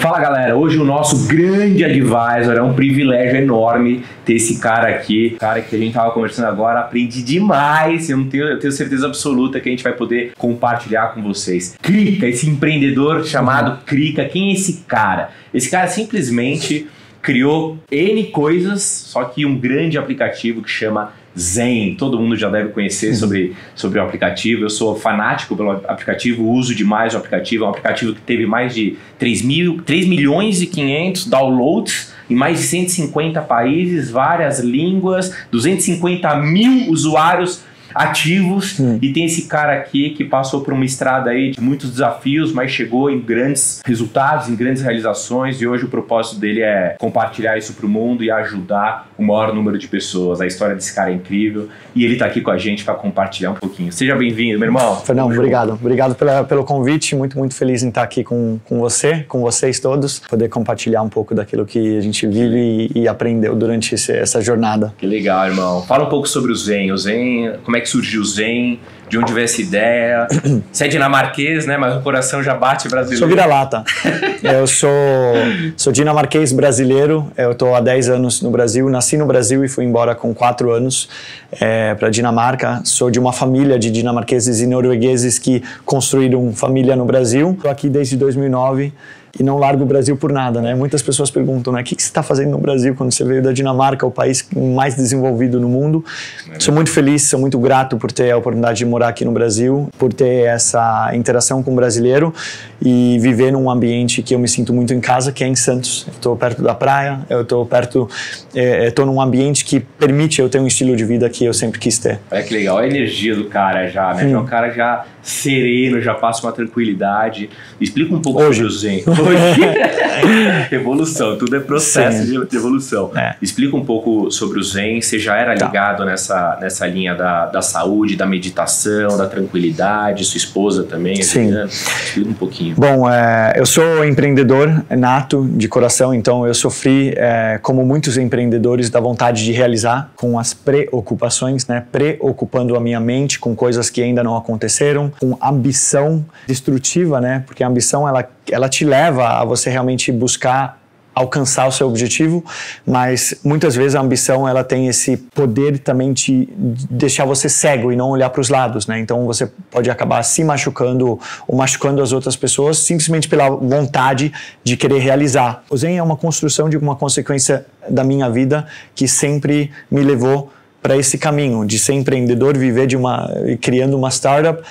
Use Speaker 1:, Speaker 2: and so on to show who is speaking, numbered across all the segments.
Speaker 1: Fala galera, hoje o nosso grande advisor é um privilégio enorme ter esse cara aqui, cara que a gente tava conversando agora, aprendi demais, eu, não tenho, eu tenho certeza absoluta que a gente vai poder compartilhar com vocês. Crica, esse empreendedor chamado Crica, quem é esse cara? Esse cara simplesmente criou N coisas, só que um grande aplicativo que chama Zen, todo mundo já deve conhecer sobre, sobre o aplicativo. Eu sou fanático pelo aplicativo, uso demais o aplicativo. É um aplicativo que teve mais de 3, mil, 3 milhões e 500 downloads em mais de 150 países, várias línguas, 250 mil usuários ativos hum. e tem esse cara aqui que passou por uma estrada aí de muitos desafios, mas chegou em grandes resultados, em grandes realizações e hoje o propósito dele é compartilhar isso para o mundo e ajudar o maior número de pessoas. A história desse cara é incrível e ele está aqui com a gente para compartilhar um pouquinho. Seja bem-vindo, meu irmão.
Speaker 2: Fernando, obrigado. Obrigado pela, pelo convite. Muito, muito feliz em estar aqui com, com você, com vocês todos, poder compartilhar um pouco daquilo que a gente vive e, e aprendeu durante esse, essa jornada.
Speaker 1: Que legal, irmão. Fala um pouco sobre o Zen. O Zen, como é é que surgiu o Zen, de onde veio essa ideia. Você é dinamarquês, né? Mas o coração já bate brasileiro.
Speaker 2: Sou vira-lata. eu sou, sou dinamarquês brasileiro. Eu estou há 10 anos no Brasil. Nasci no Brasil e fui embora com 4 anos é, para Dinamarca. Sou de uma família de dinamarqueses e noruegueses que construíram família no Brasil. Estou aqui desde 2009 e não largo o Brasil por nada, né? Muitas pessoas perguntam, né? O que, que você está fazendo no Brasil quando você veio da Dinamarca, o país mais desenvolvido no mundo? É sou muito feliz, sou muito grato por ter a oportunidade de morar aqui no Brasil, por ter essa interação com o brasileiro e viver num ambiente que eu me sinto muito em casa, que é em Santos. Estou perto da praia, eu estou perto, estou é, num ambiente que permite eu ter um estilo de vida que eu sempre quis ter.
Speaker 1: Olha que legal, a energia do cara já, né? Hum. O cara já sereno, já passa uma tranquilidade. Explica um pouco Hoje. sobre o Zen. Hoje. evolução, tudo é processo Sim. de evolução. É. Explica um pouco sobre o Zen. Você já era tá. ligado nessa, nessa linha da, da saúde, da meditação, da tranquilidade, sua esposa também.
Speaker 2: Sim.
Speaker 1: Né? Explica um pouquinho.
Speaker 2: Bom, é, eu sou empreendedor nato de coração, então eu sofri, é, como muitos empreendedores, da vontade de realizar com as preocupações, né? Preocupando a minha mente com coisas que ainda não aconteceram com ambição destrutiva, né? Porque a ambição ela, ela te leva a você realmente buscar alcançar o seu objetivo, mas muitas vezes a ambição ela tem esse poder também de deixar você cego e não olhar para os lados, né? Então você pode acabar se machucando ou machucando as outras pessoas simplesmente pela vontade de querer realizar. O Zen é uma construção de uma consequência da minha vida que sempre me levou para esse caminho de ser empreendedor, viver de uma criando uma startup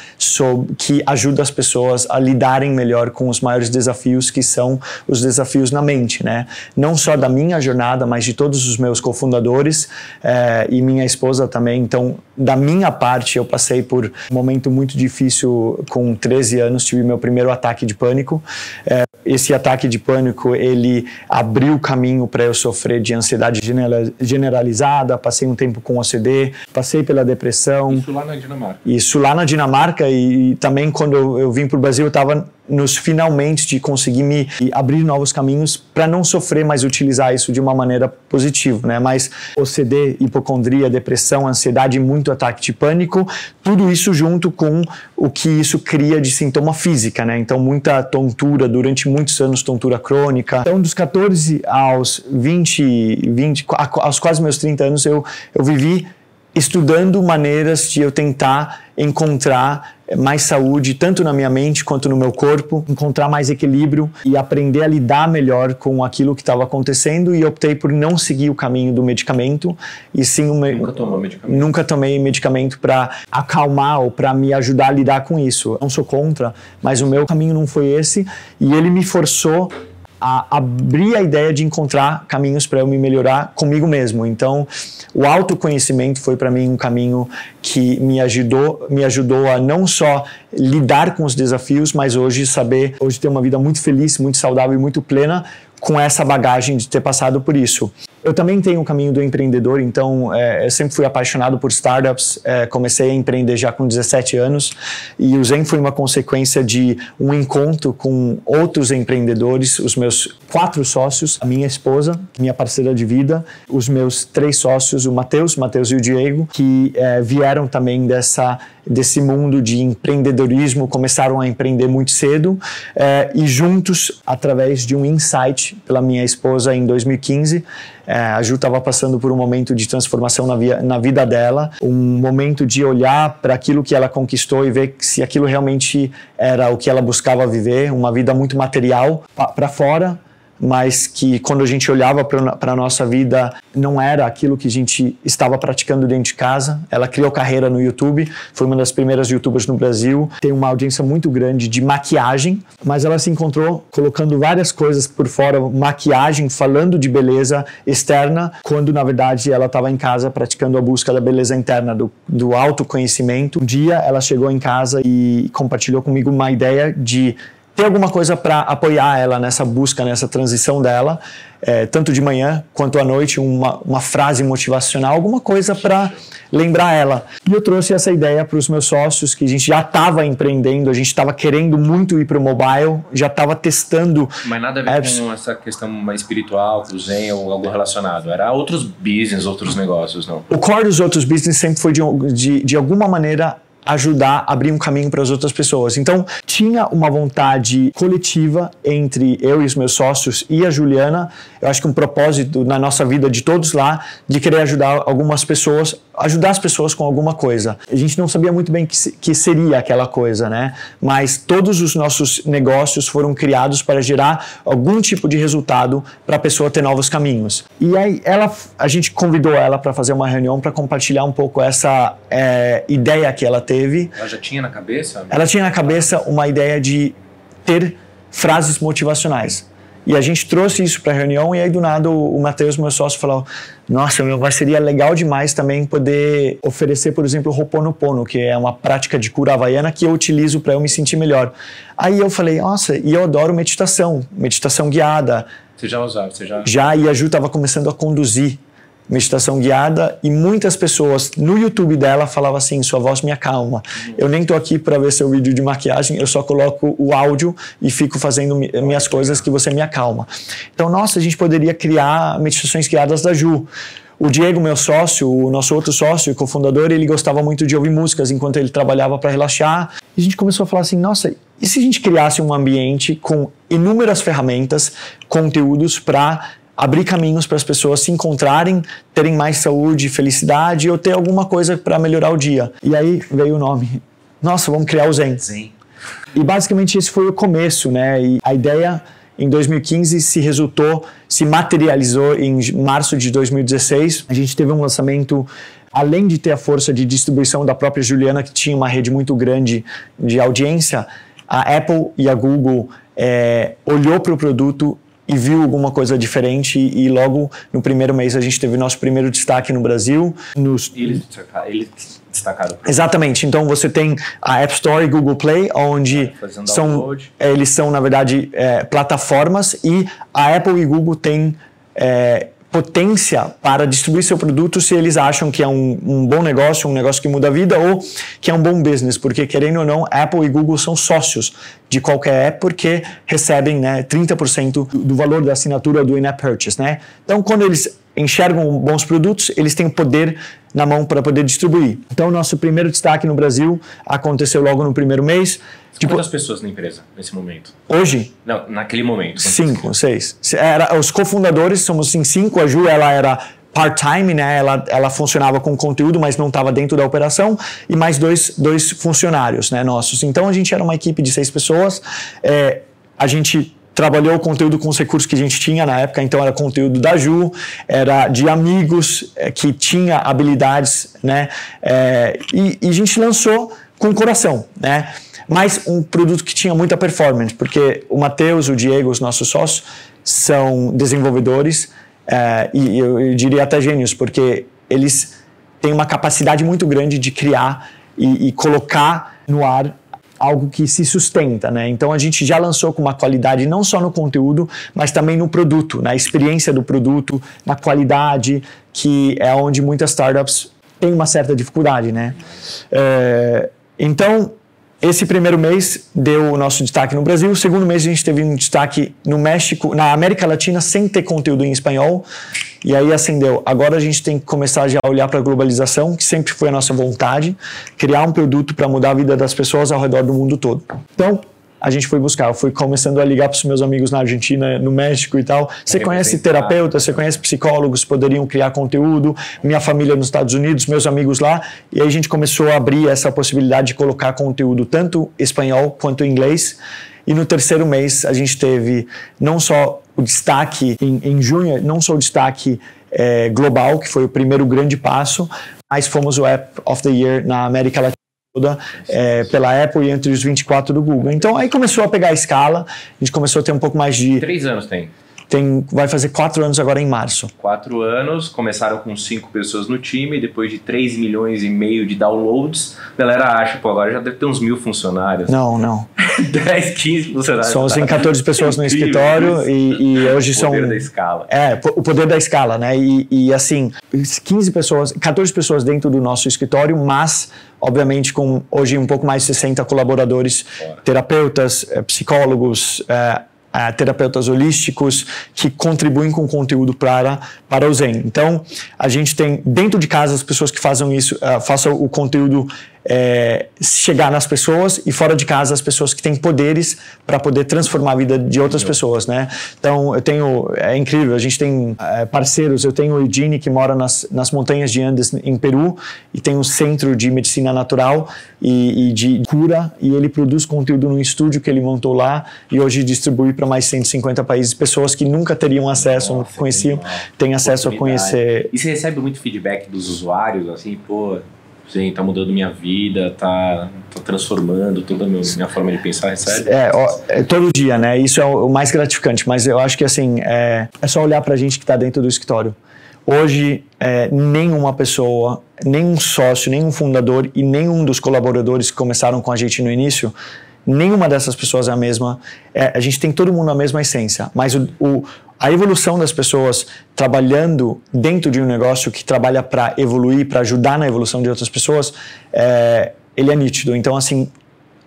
Speaker 2: que ajuda as pessoas a lidarem melhor com os maiores desafios que são os desafios na mente, né? Não só da minha jornada, mas de todos os meus cofundadores eh, e minha esposa também. Então, da minha parte, eu passei por um momento muito difícil com 13 anos, tive meu primeiro ataque de pânico. Eh, esse ataque de pânico ele abriu o caminho para eu sofrer de ansiedade generalizada. Passei um tempo com OCD, passei pela depressão.
Speaker 1: Isso lá na Dinamarca.
Speaker 2: Isso lá na Dinamarca e, e também quando eu, eu vim para o Brasil eu estava nos finalmente de conseguir me abrir novos caminhos para não sofrer, mas utilizar isso de uma maneira positiva, né? Mas OCD, hipocondria, depressão, ansiedade, muito ataque de pânico, tudo isso junto com o que isso cria de sintoma física, né? Então muita tontura durante muitos anos, tontura crônica. Então dos 14 aos 20, 20 aos quase meus 30 anos eu eu vivi estudando maneiras de eu tentar encontrar mais saúde, tanto na minha mente quanto no meu corpo, encontrar mais equilíbrio e aprender a lidar melhor com aquilo que estava acontecendo e optei por não seguir o caminho do medicamento e sim
Speaker 1: uma... nunca tomou medicamento.
Speaker 2: Nunca tomei medicamento para acalmar ou para me ajudar a lidar com isso. Não sou contra, mas o meu caminho não foi esse e ele me forçou a abrir a ideia de encontrar caminhos para eu me melhorar comigo mesmo. Então, o autoconhecimento foi para mim um caminho que me ajudou, me ajudou a não só lidar com os desafios, mas hoje saber, hoje ter uma vida muito feliz, muito saudável e muito plena com essa bagagem de ter passado por isso. Eu também tenho o caminho do empreendedor, então é, eu sempre fui apaixonado por startups. É, comecei a empreender já com 17 anos e o Zen foi uma consequência de um encontro com outros empreendedores, os meus quatro sócios, a minha esposa, minha parceira de vida, os meus três sócios, o Matheus, Matheus e o Diego, que é, vieram também dessa desse mundo de empreendedorismo, começaram a empreender muito cedo é, e juntos, através de um insight pela minha esposa em 2015, é, a Ju estava passando por um momento de transformação na, via, na vida dela, um momento de olhar para aquilo que ela conquistou e ver se aquilo realmente era o que ela buscava viver, uma vida muito material. Para fora, mas que quando a gente olhava para a nossa vida não era aquilo que a gente estava praticando dentro de casa. Ela criou carreira no YouTube, foi uma das primeiras youtubers no Brasil, tem uma audiência muito grande de maquiagem, mas ela se encontrou colocando várias coisas por fora, maquiagem, falando de beleza externa, quando na verdade ela estava em casa praticando a busca da beleza interna, do, do autoconhecimento. Um dia ela chegou em casa e compartilhou comigo uma ideia de ter alguma coisa para apoiar ela nessa busca, nessa transição dela, é, tanto de manhã quanto à noite, uma, uma frase motivacional, alguma coisa para lembrar ela. E eu trouxe essa ideia para os meus sócios, que a gente já estava empreendendo, a gente estava querendo muito ir para o mobile, já estava testando.
Speaker 1: Mas nada a ver apps. com essa questão mais espiritual, com Zen ou algo relacionado. Era outros business, outros negócios, não?
Speaker 2: O core dos outros business sempre foi de, de, de alguma maneira ajudar a abrir um caminho para as outras pessoas. Então, tinha uma vontade coletiva entre eu e os meus sócios e a Juliana. Eu acho que um propósito na nossa vida de todos lá de querer ajudar algumas pessoas, ajudar as pessoas com alguma coisa. A gente não sabia muito bem que, que seria aquela coisa, né? Mas todos os nossos negócios foram criados para gerar algum tipo de resultado para a pessoa ter novos caminhos. E aí ela, a gente convidou ela para fazer uma reunião para compartilhar um pouco essa é, ideia que ela teve.
Speaker 1: Ela já tinha na cabeça?
Speaker 2: Ela tinha na cabeça uma ideia de ter frases motivacionais. E a gente trouxe isso para a reunião e aí do nada o, o Matheus, meu sócio, falou: Nossa, meu, mas seria legal demais também poder oferecer, por exemplo, o Ho'oponopono, que é uma prática de cura havaiana que eu utilizo para eu me sentir melhor. Aí eu falei: Nossa, e eu adoro meditação, meditação guiada.
Speaker 1: Você já usava? Você já...
Speaker 2: já, e a Ju estava começando a conduzir meditação guiada e muitas pessoas no YouTube dela falavam assim, sua voz me acalma. Eu nem tô aqui para ver seu vídeo de maquiagem, eu só coloco o áudio e fico fazendo minhas coisas que você me acalma. Então, nossa, a gente poderia criar meditações guiadas da Ju. O Diego, meu sócio, o nosso outro sócio e cofundador, ele gostava muito de ouvir músicas enquanto ele trabalhava para relaxar. E a gente começou a falar assim: nossa, e se a gente criasse um ambiente com inúmeras ferramentas, conteúdos para abrir caminhos para as pessoas se encontrarem, terem mais saúde, felicidade ou ter alguma coisa para melhorar o dia. E aí veio o nome. Nossa, vamos criar o Zen.
Speaker 1: Zen.
Speaker 2: E basicamente esse foi o começo, né? E a ideia em 2015 se resultou, se materializou em março de 2016. A gente teve um lançamento além de ter a força de distribuição da própria Juliana, que tinha uma rede muito grande de audiência, a Apple e a Google é, olhou para o produto e viu alguma coisa diferente e logo no primeiro mês a gente teve nosso primeiro destaque no Brasil. Nos...
Speaker 1: Eles, destacaram.
Speaker 2: Exatamente. Então você tem a App Store e Google Play, onde
Speaker 1: é,
Speaker 2: são, eles são na verdade é, plataformas e a Apple e Google têm é, potência para distribuir seu produto se eles acham que é um, um, bom negócio, um negócio que muda a vida ou que é um bom business, porque querendo ou não, Apple e Google são sócios de qualquer app porque recebem né, 30% do valor da assinatura do in-app purchase. Né? Então, quando eles enxergam bons produtos, eles têm o poder na mão para poder distribuir. Então, nosso primeiro destaque no Brasil aconteceu logo no primeiro mês.
Speaker 1: Tipo, Quantas pessoas na empresa nesse momento?
Speaker 2: Hoje?
Speaker 1: Não, naquele momento.
Speaker 2: Cinco, seis. Era, os cofundadores somos em cinco. A Ju, ela era part-time, né? Ela, ela funcionava com conteúdo, mas não estava dentro da operação. E mais dois, dois funcionários, né, nossos. Então, a gente era uma equipe de seis pessoas. É, a gente trabalhou o conteúdo com os recursos que a gente tinha na época, então era conteúdo da Ju, era de amigos é, que tinha habilidades, né? É, e, e, a gente lançou com coração, né? Mas um produto que tinha muita performance, porque o Matheus, o Diego, os nossos sócios, são desenvolvedores é, e eu, eu diria até gênios, porque eles têm uma capacidade muito grande de criar e, e colocar no ar algo que se sustenta, né? Então a gente já lançou com uma qualidade não só no conteúdo, mas também no produto, na experiência do produto, na qualidade, que é onde muitas startups têm uma certa dificuldade, né? É, então esse primeiro mês deu o nosso destaque no Brasil. O segundo mês a gente teve um destaque no México, na América Latina, sem ter conteúdo em espanhol. E aí acendeu. Agora a gente tem que começar já a olhar para a globalização, que sempre foi a nossa vontade, criar um produto para mudar a vida das pessoas ao redor do mundo todo. Então, a gente foi buscar. Eu fui começando a ligar para os meus amigos na Argentina, no México e tal. Você conhece terapeutas, você conhece psicólogos, poderiam criar conteúdo. Minha família nos Estados Unidos, meus amigos lá. E aí a gente começou a abrir essa possibilidade de colocar conteúdo tanto espanhol quanto inglês. E no terceiro mês a gente teve não só o destaque em, em junho, não só o destaque é, global, que foi o primeiro grande passo, mas fomos o App of the Year na América Latina toda é, pela Apple e entre os 24 do Google. Então aí começou a pegar a escala, a gente começou a ter um pouco mais de.
Speaker 1: Três anos tem.
Speaker 2: Tem, vai fazer quatro anos agora em março.
Speaker 1: Quatro anos, começaram com cinco pessoas no time, depois de 3 milhões e meio de downloads, a galera acha, pô, agora já deve ter uns mil funcionários.
Speaker 2: Não, não.
Speaker 1: 10, 15 funcionários.
Speaker 2: Somos em 14 pessoas no escritório e, e, hoje são. O
Speaker 1: poder da escala.
Speaker 2: É, o poder da escala, né? E, e assim, 15 pessoas, 14 pessoas dentro do nosso escritório, mas obviamente com hoje um pouco mais de 60 colaboradores, terapeutas, eh, psicólogos, eh, uh, terapeutas holísticos que contribuem com conteúdo para, para o Zen. Então, a gente tem dentro de casa as pessoas que fazem isso, uh, façam o conteúdo é, chegar nas pessoas e fora de casa as pessoas que têm poderes para poder transformar a vida de outras pessoas, né? Então eu tenho é incrível, a gente tem é, parceiros, eu tenho o Eugene que mora nas, nas montanhas de Andes em Peru e tem um centro de medicina natural e, e de cura e ele produz conteúdo no estúdio que ele montou lá e hoje distribui para mais 150 países pessoas que nunca teriam acesso, Nossa, não conheciam, têm acesso a conhecer.
Speaker 1: E você recebe muito feedback dos usuários assim, pô sim, tá mudando minha vida, tá, tá transformando toda a minha, forma de pensar, recebe?
Speaker 2: É, ó, é, todo dia, né? Isso é o, mais gratificante, mas eu acho que assim, é, é só olhar pra gente que tá dentro do escritório. Hoje, é, nenhuma pessoa, nenhum sócio, nenhum fundador e nenhum dos colaboradores que começaram com a gente no início nenhuma dessas pessoas é a mesma. É, a gente tem todo mundo a mesma essência, mas o, o, a evolução das pessoas trabalhando dentro de um negócio que trabalha para evoluir, para ajudar na evolução de outras pessoas, é, ele é nítido. Então, assim,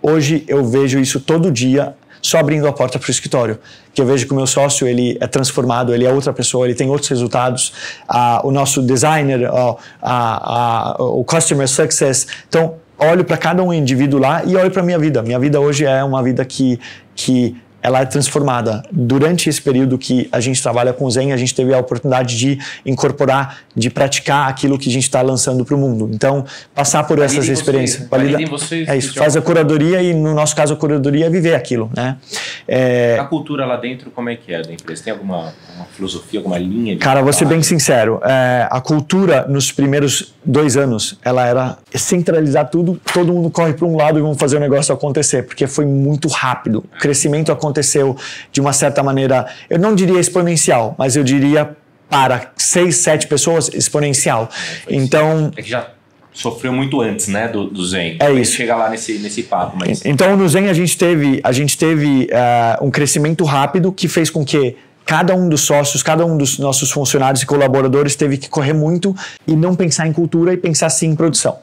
Speaker 2: hoje eu vejo isso todo dia só abrindo a porta para o escritório, que eu vejo que o meu sócio ele é transformado, ele é outra pessoa, ele tem outros resultados, ah, o nosso designer, ah, ah, o customer success, então olho para cada um indivíduo lá e olho para minha vida. Minha vida hoje é uma vida que que ela é transformada. Durante esse período que a gente trabalha com Zen, a gente teve a oportunidade de incorporar, de praticar aquilo que a gente está lançando para o mundo. Então, passar por essas experiências.
Speaker 1: valida, vocês,
Speaker 2: é isso, faz a curadoria e, no nosso caso, a curadoria é viver aquilo. Né?
Speaker 1: É, a cultura lá dentro, como é que é da empresa? Tem alguma filosofia, alguma linha?
Speaker 2: Cara, vou ser bem sincero. É, a cultura, nos primeiros dois anos, ela era centralizar tudo, todo mundo corre para um lado e vamos fazer o negócio acontecer, porque foi muito rápido. O crescimento aconteceu aconteceu de uma certa maneira, eu não diria exponencial, mas eu diria para seis, sete pessoas exponencial. Então.
Speaker 1: É que já sofreu muito antes, né, do, do Zen.
Speaker 2: É isso.
Speaker 1: Chegar lá nesse, nesse papo. Mas...
Speaker 2: Então, no Zen a gente teve, a gente teve uh, um crescimento rápido que fez com que cada um dos sócios, cada um dos nossos funcionários e colaboradores teve que correr muito e não pensar em cultura e pensar sim em produção.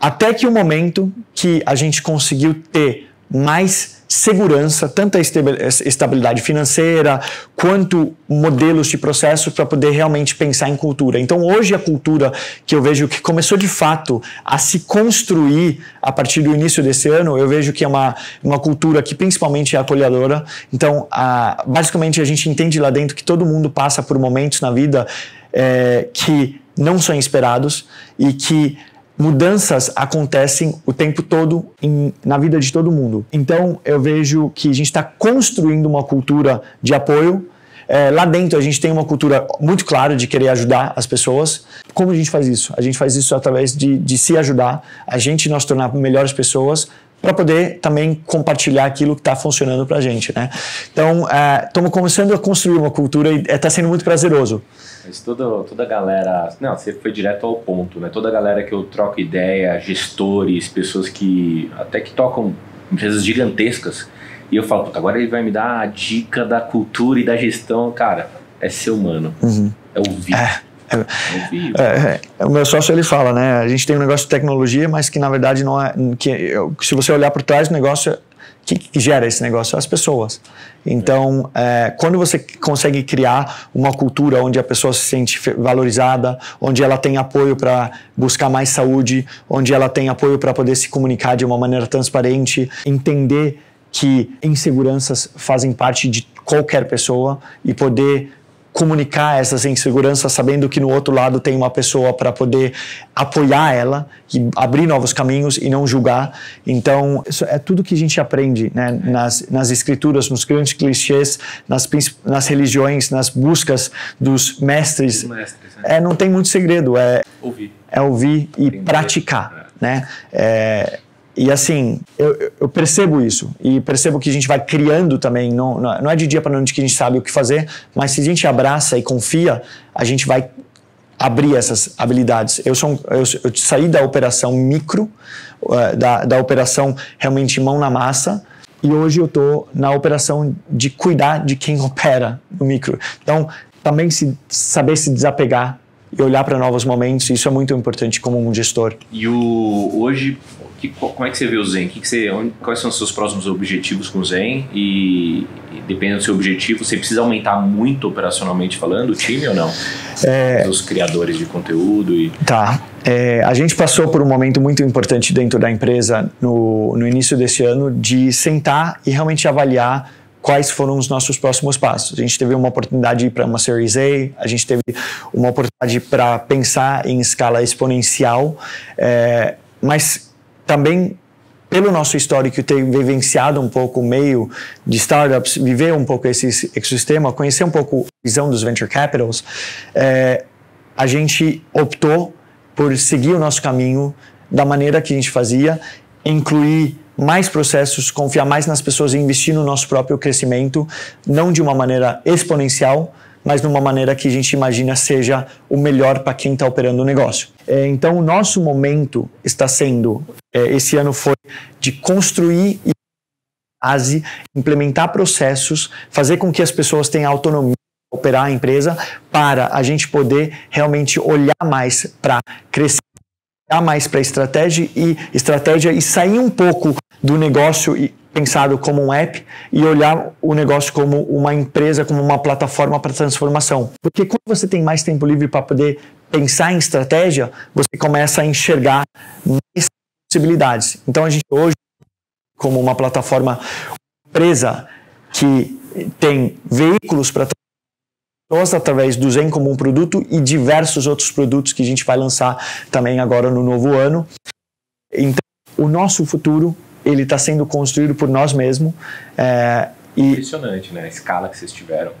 Speaker 2: Até que o momento que a gente conseguiu ter mais segurança, tanto a estabilidade financeira quanto modelos de processos para poder realmente pensar em cultura. Então, hoje a cultura que eu vejo que começou de fato a se construir a partir do início desse ano, eu vejo que é uma, uma cultura que principalmente é acolhedora. Então, a, basicamente a gente entende lá dentro que todo mundo passa por momentos na vida é, que não são esperados e que mudanças acontecem o tempo todo em, na vida de todo mundo. Então eu vejo que a gente está construindo uma cultura de apoio. É, lá dentro a gente tem uma cultura muito clara de querer ajudar as pessoas. Como a gente faz isso? A gente faz isso através de, de se ajudar, a gente nos tornar melhores pessoas para poder também compartilhar aquilo que está funcionando para a gente, né? Então, estamos é, começando a construir uma cultura e está sendo muito prazeroso.
Speaker 1: Mas toda, toda a galera. Não, você foi direto ao ponto, né? Toda a galera que eu troco ideia, gestores, pessoas que até que tocam empresas gigantescas. E eu falo, puta, agora ele vai me dar a dica da cultura e da gestão. Cara, é ser humano.
Speaker 2: Uhum.
Speaker 1: É ouvir.
Speaker 2: É.
Speaker 1: É
Speaker 2: é, o meu sócio ele fala, né? A gente tem um negócio de tecnologia, mas que na verdade não é. Que, se você olhar por trás do negócio, que, que gera esse negócio? As pessoas. Então, é, quando você consegue criar uma cultura onde a pessoa se sente valorizada, onde ela tem apoio para buscar mais saúde, onde ela tem apoio para poder se comunicar de uma maneira transparente, entender que inseguranças fazem parte de qualquer pessoa e poder comunicar essas inseguranças sabendo que no outro lado tem uma pessoa para poder apoiar ela e abrir novos caminhos e não julgar. Então, isso é tudo que a gente aprende né? nas, nas escrituras, nos grandes clichês, nas, nas religiões, nas buscas dos mestres. mestres né? é, não tem muito segredo, é
Speaker 1: ouvir,
Speaker 2: é ouvir e praticar. É. Né? É, e assim, eu, eu, percebo isso. E percebo que a gente vai criando também. Não, não é de dia para noite que a gente sabe o que fazer, mas se a gente abraça e confia, a gente vai abrir essas habilidades. Eu, sou, eu, eu saí da operação micro, uh, da, da operação realmente mão na massa, e hoje eu estou na operação de cuidar de quem opera no micro. Então, também se, saber se desapegar e olhar para novos momentos, isso é muito importante como um gestor.
Speaker 1: E o, hoje, que, como é que você vê o Zen? Que que você, onde, quais são os seus próximos objetivos com o Zen? E, e dependendo do seu objetivo, você precisa aumentar muito operacionalmente falando o time ou não? É, Os criadores de conteúdo e...
Speaker 2: Tá. É, a gente passou por um momento muito importante dentro da empresa no, no início desse ano de sentar e realmente avaliar quais foram os nossos próximos passos. A gente teve uma oportunidade para uma Series A, a gente teve uma oportunidade para pensar em escala exponencial, é, mas também pelo nosso histórico ter vivenciado um pouco o meio de startups, viver um pouco esse ecossistema, conhecer um pouco a visão dos venture capitals, é, a gente optou por seguir o nosso caminho da maneira que a gente fazia, incluir mais processos, confiar mais nas pessoas e investir no nosso próprio crescimento, não de uma maneira exponencial, mas de uma maneira que a gente imagina seja o melhor para quem está operando o negócio. É, então, o nosso momento está sendo, é, esse ano foi de construir e base, implementar processos, fazer com que as pessoas tenham autonomia operar a empresa para a gente poder realmente olhar mais para crescer olhar mais para estratégia e estratégia e sair um pouco do negócio pensado como um app e olhar o negócio como uma empresa, como uma plataforma para transformação. Porque quando você tem mais tempo livre para poder pensar em estratégia, você começa a enxergar mais possibilidades. Então a gente hoje, como uma plataforma, empresa que tem veículos para pessoas através do Zen como um produto e diversos outros produtos que a gente vai lançar também agora no novo ano. Então, o nosso futuro ele está sendo construído por nós mesmos.
Speaker 1: É, e Impressionante, né? A escala que vocês tiveram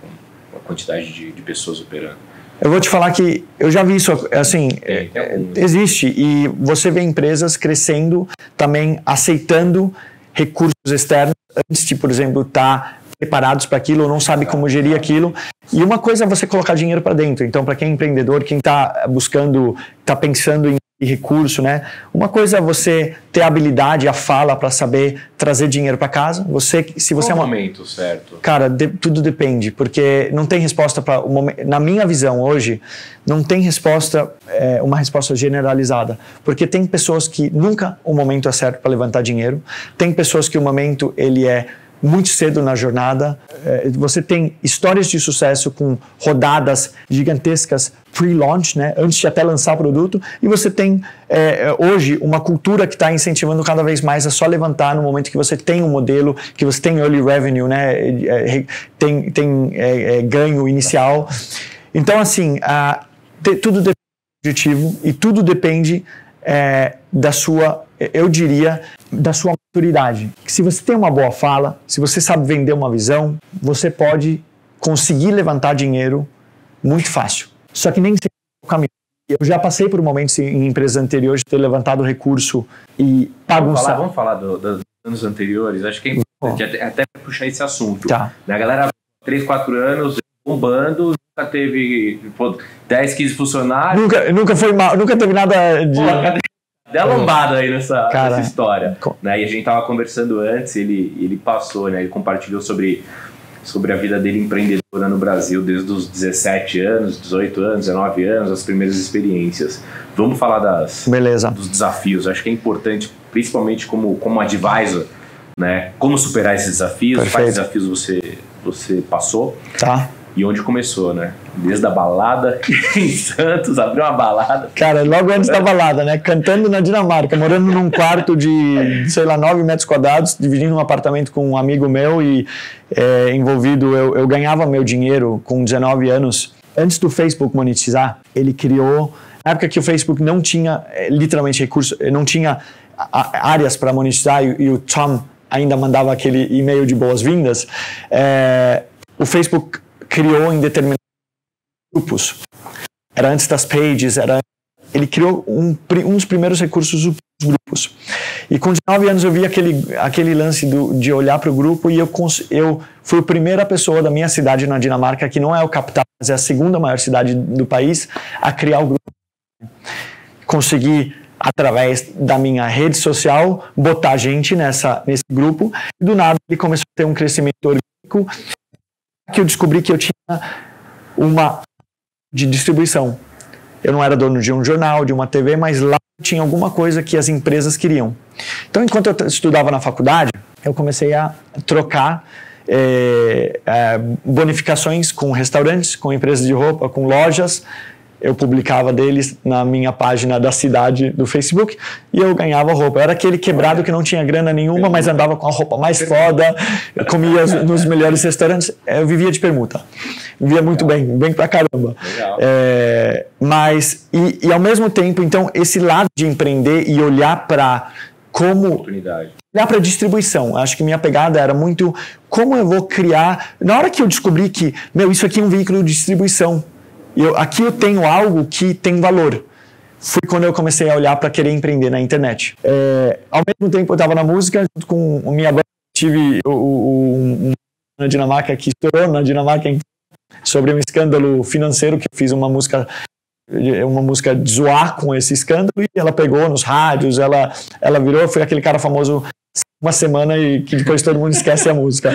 Speaker 1: com a quantidade de, de pessoas operando.
Speaker 2: Eu vou te falar que eu já vi isso, assim, é, é, existe. E você vê empresas crescendo, também aceitando recursos externos antes de, por exemplo, estar tá preparados para aquilo ou não sabe como gerir aquilo. E uma coisa é você colocar dinheiro para dentro. Então, para quem é empreendedor, quem está buscando, está pensando em recurso, né? Uma coisa é você ter a habilidade, a fala para saber trazer dinheiro para casa. Você, se você
Speaker 1: Qual
Speaker 2: é uma
Speaker 1: momento certo.
Speaker 2: Cara, de, tudo depende, porque não tem resposta para. Na minha visão hoje, não tem resposta, é, uma resposta generalizada, porque tem pessoas que nunca o momento é certo para levantar dinheiro. Tem pessoas que o momento ele é muito cedo na jornada. É, você tem histórias de sucesso com rodadas gigantescas pre-launch, né, antes de até lançar o produto, e você tem é, hoje uma cultura que está incentivando cada vez mais a só levantar no momento que você tem um modelo, que você tem early revenue, né, é, tem, tem é, é, ganho inicial. Então, assim, a, de, tudo depende do objetivo e tudo depende é, da sua, eu diria, da sua maturidade. Se você tem uma boa fala, se você sabe vender uma visão, você pode conseguir levantar dinheiro muito fácil. Só que nem sempre é o caminho. Eu já passei por momentos em empresas anteriores de ter levantado recurso e bagunçar.
Speaker 1: Vamos falar, vamos falar do, dos anos anteriores. Acho que é importante até, até puxar esse assunto. Tá. A galera, 3, 4 anos, bombando, nunca teve pô, 10, 15 funcionários.
Speaker 2: Nunca, nunca foi mal, nunca teve nada de. Pô,
Speaker 1: Dá lombada aí nessa,
Speaker 2: Cara,
Speaker 1: nessa história.
Speaker 2: com-
Speaker 1: Né? E a gente tava conversando antes, ele, ele passou, né? Ele compartilhou sobre, sobre a vida dele empreendedora no Brasil desde os 17 anos, 18 anos, 19 anos, as primeiras experiências. Vamos falar das,
Speaker 2: Beleza.
Speaker 1: dos desafios. Acho que é importante, principalmente como, como advisor, né? Como superar esses desafios, quais
Speaker 2: Perfeito.
Speaker 1: desafios você, você passou
Speaker 2: Tá.
Speaker 1: e onde começou, né? Desde a balada em Santos, abriu uma balada.
Speaker 2: Cara, logo antes da balada, né? Cantando na Dinamarca, morando num quarto de, sei lá, 9 metros quadrados, dividindo um apartamento com um amigo meu e é, envolvido, eu, eu ganhava meu dinheiro com 19 anos. Antes do Facebook monetizar, ele criou. Na época que o Facebook não tinha é, literalmente recurso, eh, não tinha áreas para monetizar e, e o Tom ainda mandava aquele e-mail de boas-vindas, é, o Facebook criou em determinados grupos era antes das pages, era ele criou um, dos primeiros recursos dos grupos. E com 19 anos eu vi aquele, aquele lance do, de olhar para o grupo e eu, eu fui a primeira pessoa da minha cidade na Dinamarca, que não é o capital, mas é a segunda maior cidade do país, a criar o grupo. Consegui, através da minha rede social, botar gente nessa, nesse grupo. E do nada ele começou a ter um crescimento orgânico que eu descobri que eu tinha uma de distribuição. Eu não era dono de um jornal, de uma TV, mas lá tinha alguma coisa que as empresas queriam. Então, enquanto eu estudava na faculdade, eu comecei a trocar eh, eh, bonificações com restaurantes, com empresas de roupa, com lojas. Eu publicava deles na minha página da cidade do Facebook e eu ganhava roupa. Eu era aquele quebrado que não tinha grana nenhuma, mas andava com a roupa mais foda, comia nos melhores restaurantes. Eu vivia de permuta. Vivia muito bem, bem pra caramba. É, mas, e, e ao mesmo tempo, então, esse lado de empreender e olhar para como olhar para distribuição. Acho que minha pegada era muito como eu vou criar. Na hora que eu descobri que, meu, isso aqui é um veículo de distribuição. E Eu, aqui eu tenho algo que tem valor. Foi quando eu comecei a olhar para querer empreender na internet. É, ao mesmo tempo, eu estava na música, junto com a minha banda, tive o, o, um, na Dinamarca que estourou na Dinamarca sobre um escândalo financeiro que eu fiz uma música uma música de zoar com esse escândalo e ela pegou nos rádios, ela, ela virou, foi aquele cara famoso uma semana e que depois todo mundo esquece a música.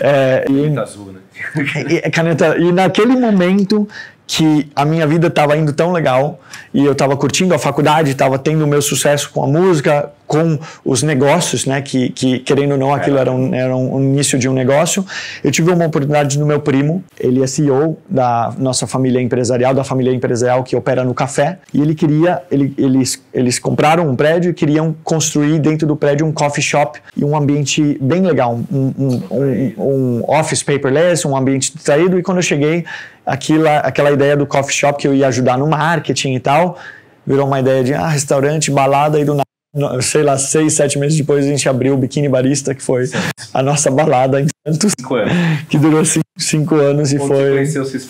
Speaker 2: É, e,
Speaker 1: Muito azul, né?
Speaker 2: e, caneta, e naquele momento que a minha vida estava indo tão legal e eu estava curtindo a faculdade, estava tendo o meu sucesso com a música, com os negócios, né? Que, que querendo ou não, aquilo era um, era um início de um negócio. Eu tive uma oportunidade no meu primo, ele é CEO da nossa família empresarial, da família empresarial que opera no café, e ele queria, ele, eles, eles compraram um prédio e queriam construir dentro do prédio um coffee shop e um ambiente bem legal, um, um, um, um office paperless, um ambiente distraído. E quando eu cheguei, aquela, aquela ideia do coffee shop que eu ia ajudar no marketing e tal, virou uma ideia de ah, restaurante, balada e do nada. Sei lá, seis, sete meses depois a gente abriu o Biquíni Barista, que foi a nossa balada em Santos,
Speaker 1: Cinco anos.
Speaker 2: que durou cinco, cinco anos e
Speaker 1: Onde
Speaker 2: foi
Speaker 1: conheceu sua esposa?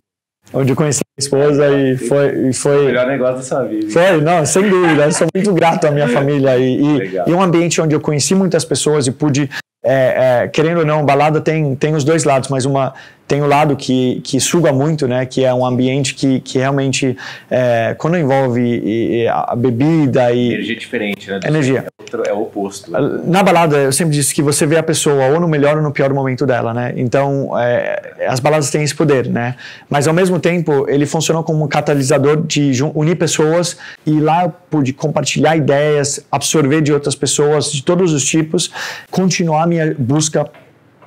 Speaker 2: onde eu conheci a esposa e foi, e
Speaker 1: O
Speaker 2: foi
Speaker 1: melhor negócio da sua vida.
Speaker 2: foi, não, sem dúvida. Eu sou muito grato à minha família e, e, e um ambiente onde eu conheci muitas pessoas e pude, é, é, querendo ou não, balada tem, tem os dois lados, mas uma tem o lado que, que suga muito, né? Que é um ambiente que, que realmente, é, quando envolve e- e a bebida e
Speaker 1: Energia diferente, né?
Speaker 2: Energia.
Speaker 1: É, outro- é o oposto.
Speaker 2: na balada, eu sempre disse que você vê a pessoa ou no melhor ou no pior momento dela, né? Então, é, as baladas têm esse poder, né? Mas ao mesmo tempo, ele funcionou como um catalisador de unir pessoas e lá eu pude compartilhar ideias, absorver de outras pessoas de todos os tipos, continuar minha busca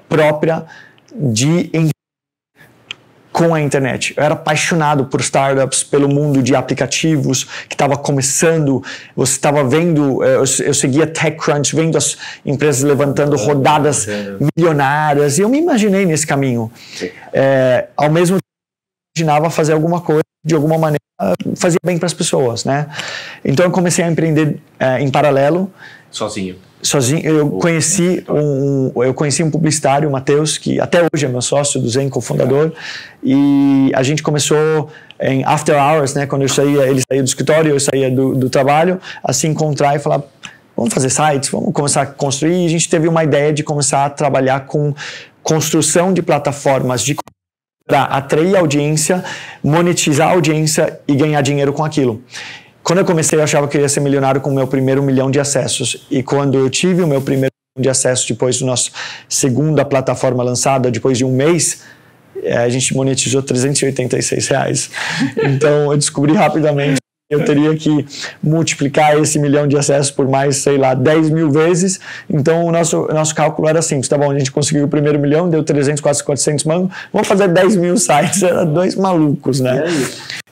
Speaker 2: própria de com a internet. Eu era apaixonado por startups, pelo mundo de aplicativos que estava começando. Você estava vendo, eh, eu, eu seguia TechCrunch, vendo as empresas levantando rodadas milionárias, e eu me imaginei nesse caminho. Eh, ao mesmo tempo, eu imaginava fazer alguma coisa, de alguma maneira, fazia bem para as pessoas, né? Então eu comecei a empreender eh, em paralelo
Speaker 1: Sozinho.
Speaker 2: sozinho. Eu conheci um, um- eu conheci um publicitário, o Matheus, que até hoje é meu sócio do Zen, cofundador, e a gente começou em after hours, né? Quando eu saía, ele saía do escritório, eu saía do, do trabalho, a se encontrar e falar vamos fazer sites, vamos começar a construir. E a gente teve uma ideia de começar a trabalhar com construção de plataformas de para atrair audiência, monetizar a audiência e ganhar dinheiro com aquilo. Quando eu comecei, eu achava que eu ia ser milionário com o meu primeiro milhão de acessos. E quando eu tive o meu primeiro milhão de acessos, depois da nossa segunda plataforma lançada, depois de um mês, eh, a gente monetizou 386 reais. Então eu descobri rapidamente eu teria que multiplicar esse milhão de acessos por mais, sei lá, 10 mil vezes. Então, o nosso, nosso cálculo era simples, tá bom, a gente conseguiu o primeiro milhão, deu 300, quase 400 mangos, vamos fazer 10 mil sites, era dois malucos, né?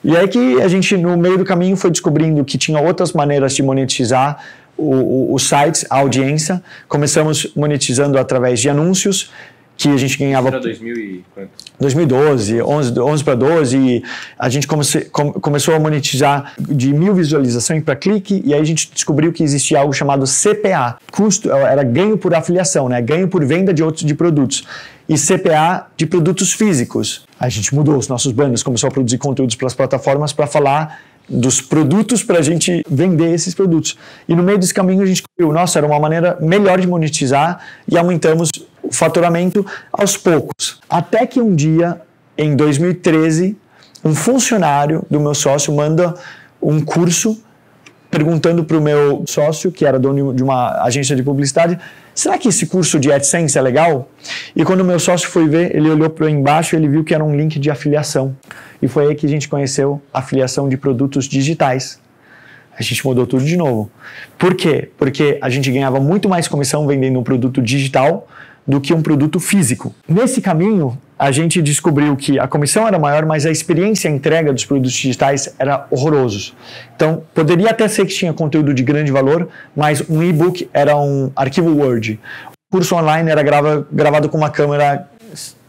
Speaker 2: E aí que a gente, no meio do caminho, foi descobrindo que tinha outras maneiras de monetizar os sites, a audiência. Começamos monetizando através de anúncios, que a gente ganhava.
Speaker 1: Era 2000 e quanto?
Speaker 2: 2012, 11, 11 para 12, a gente comece, come, começou a monetizar de mil visualizações para clique e aí a gente descobriu que existia algo chamado CPA, custo era ganho por afiliação, né? Ganho por venda de outros de produtos e CPA de produtos físicos. A gente mudou os nossos banners, começou a produzir conteúdos para as plataformas para falar dos produtos para a gente vender esses produtos. E no meio desse caminho a gente viu, nossa, era uma maneira melhor de monetizar e aumentamos o faturamento aos poucos. Até que um dia, em 2013, um funcionário do meu sócio manda um curso perguntando para o meu sócio, que era dono de uma agência de publicidade, será que esse curso de AdSense é legal? E quando o meu sócio foi ver, ele olhou para embaixo e ele viu que era um link de afiliação. E foi aí que a gente conheceu a afiliação de produtos digitais. A gente mudou tudo de novo. Por quê? Porque a gente ganhava muito mais comissão vendendo um produto digital do que um produto físico. Nesse caminho, a gente descobriu que a comissão era maior, mas a experiência a entrega dos produtos digitais era horrorosos. Então, poderia até ser que tinha conteúdo de grande valor, mas um e-book era um arquivo Word. O curso online era grava, gravado com uma câmera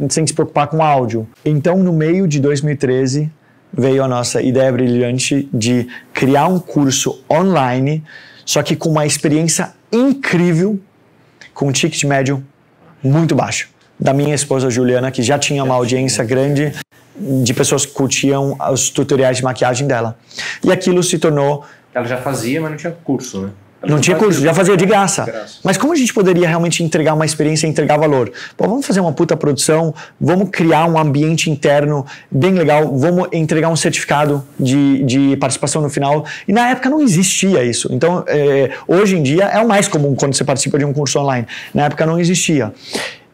Speaker 2: sem se preocupar com áudio. Então, no meio de 2013, veio a nossa ideia brilhante de criar um curso online, só que com uma experiência incrível, com um ticket médio muito baixo. Da minha esposa Juliana, que já tinha uma audiência grande de pessoas que curtiam os tutoriais de maquiagem dela. E aquilo se tornou.
Speaker 1: Ela já fazia, mas não tinha curso, né?
Speaker 2: Não tinha curso, já fazia de graça. de graça. Mas como a gente poderia realmente entregar uma experiência e entregar valor? Pô, vamos fazer uma puta produção, vamos criar um ambiente interno bem legal, vamos entregar um certificado de, de participação no final. E na época não existia isso. Então, é, hoje em dia é o mais comum quando você participa de um curso online. Na época não existia.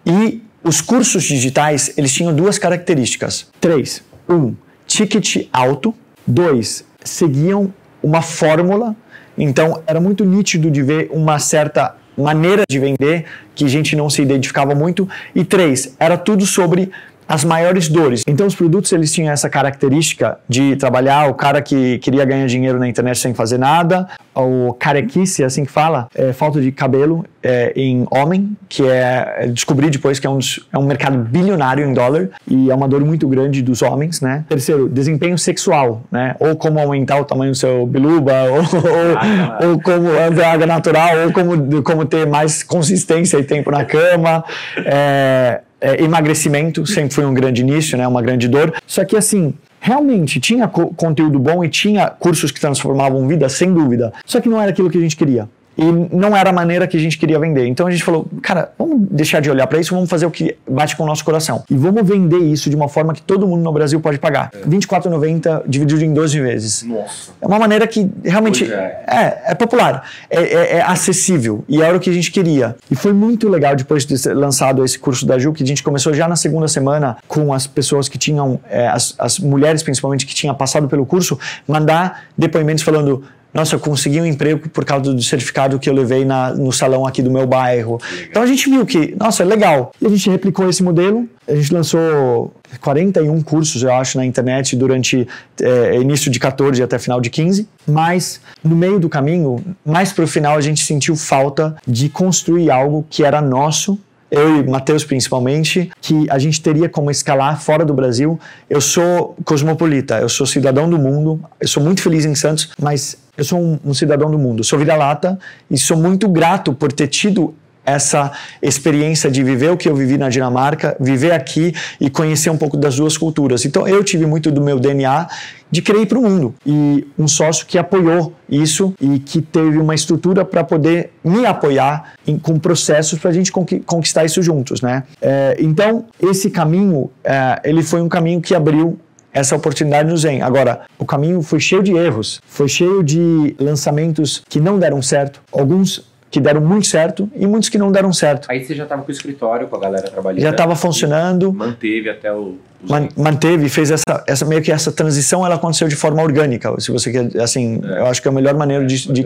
Speaker 2: E os cursos digitais, eles tinham duas características. Três. Um, ticket alto. Dois, seguiam uma fórmula então era muito nítido de ver uma certa maneira de vender que a gente não se identificava muito. E três, era tudo sobre as maiores dores. Então os produtos eles tinham essa característica de trabalhar o cara que queria ganhar dinheiro na internet sem fazer nada, o carequice, assim que fala, é, falta de cabelo é, em homem, que é, é descobri depois que é um, é um mercado bilionário em dólar e é uma dor muito grande dos homens, né? Terceiro, desempenho sexual, né? Ou como aumentar o tamanho do seu biluba, ou, ou, ou como andar natural, ou como, como ter mais consistência e tempo na cama. É, é, emagrecimento sempre foi um grande início, né, uma grande dor. Só que assim, realmente tinha co conteúdo bom e tinha cursos que transformavam vidas, sem dúvida. Só que não era aquilo que a gente queria e não era a maneira que a gente queria vender. Então a gente falou, cara, vamos deixar de olhar para isso, vamos fazer o que bate com o nosso coração. E vamos vender isso de uma forma que todo mundo no Brasil pode pagar. É. R$24,90 dividido em 12 vezes.
Speaker 1: Nossa.
Speaker 2: É uma maneira que realmente é. é, é popular, é, é, é, acessível e era o que a gente queria. E foi muito legal depois de ter lançado esse curso da Ju, que a gente começou já na segunda semana com as pessoas que tinham, é, as, as mulheres principalmente que tinham passado pelo curso, mandar depoimentos falando nossa, eu consegui um emprego por causa do certificado que eu levei na, no salão aqui do meu bairro. Então a gente viu que, nossa, é legal. E a gente replicou esse modelo. A gente lançou 41 cursos, eu acho, na internet durante é, início de 14 até final de 15. Mas no meio do caminho, mais para o final, a gente sentiu falta de construir algo que era nosso eu e Matheus principalmente, que a gente teria como escalar fora do Brasil. Eu sou cosmopolita, eu sou cidadão do mundo, eu sou muito feliz em Santos, mas eu sou um, um cidadão do mundo, sou vira-lata e sou muito grato por ter tido essa experiência de viver o que eu vivi na Dinamarca, viver aqui e conhecer um pouco das duas culturas. Então eu tive muito do meu DNA de querer ir para o mundo e um sócio que apoiou isso e que teve uma estrutura para poder me apoiar em, com processos para a gente conquistar isso juntos, né? É, então esse caminho é, ele foi um caminho que abriu essa oportunidade no Zen. Agora, o caminho foi cheio de erros, foi cheio de lançamentos que não deram certo, alguns que deram muito certo e muitos que não deram certo.
Speaker 1: Aí você já estava com o escritório, com a galera trabalhando.
Speaker 2: Já estava funcionando.
Speaker 1: Manteve até o.
Speaker 2: Man, manteve, fez essa, essa meio que essa transição, ela aconteceu de forma orgânica. Se você quer, assim, é. eu acho que é a melhor maneira de. de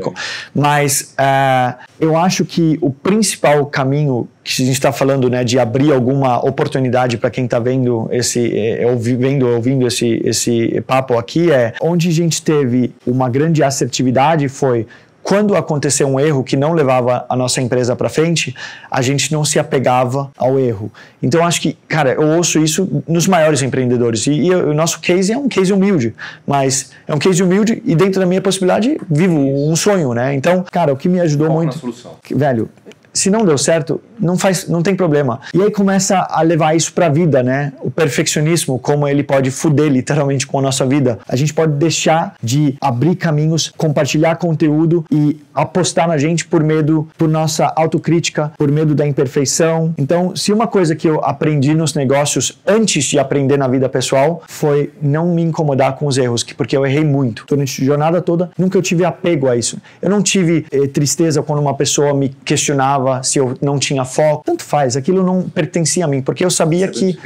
Speaker 2: mas uh, eu acho que o principal caminho que a gente está falando, né, de abrir alguma oportunidade para quem está vendo esse, é, ouvindo, ouvindo esse, esse papo aqui é onde a gente teve uma grande assertividade foi quando aconteceu um erro que não levava a nossa empresa para frente, a gente não se apegava ao erro. Então acho que, cara, eu ouço isso nos maiores empreendedores e, e, o nosso case é um case humilde, mas é um case humilde e dentro da minha possibilidade vivo um sonho, né? Então, cara, o que me ajudou
Speaker 1: Qual
Speaker 2: muito,
Speaker 1: solução?
Speaker 2: velho, se não deu certo, não faz, não tem problema. E aí começa a levar isso para a vida, né? O perfeccionismo, como ele pode fuder literalmente com a nossa vida. A gente pode deixar de abrir caminhos, compartilhar conteúdo e apostar na gente por medo, por nossa autocrítica, por medo da imperfeição. Então, se uma coisa que eu aprendi nos negócios antes de aprender na vida pessoal foi não me incomodar com os erros, porque eu errei muito. Durante a jornada toda, nunca eu tive apego a isso. Eu não tive eh, tristeza quando uma pessoa me questionava se eu não tinha foco. Tanto faz, aquilo não pertencia a mim, porque eu sabia que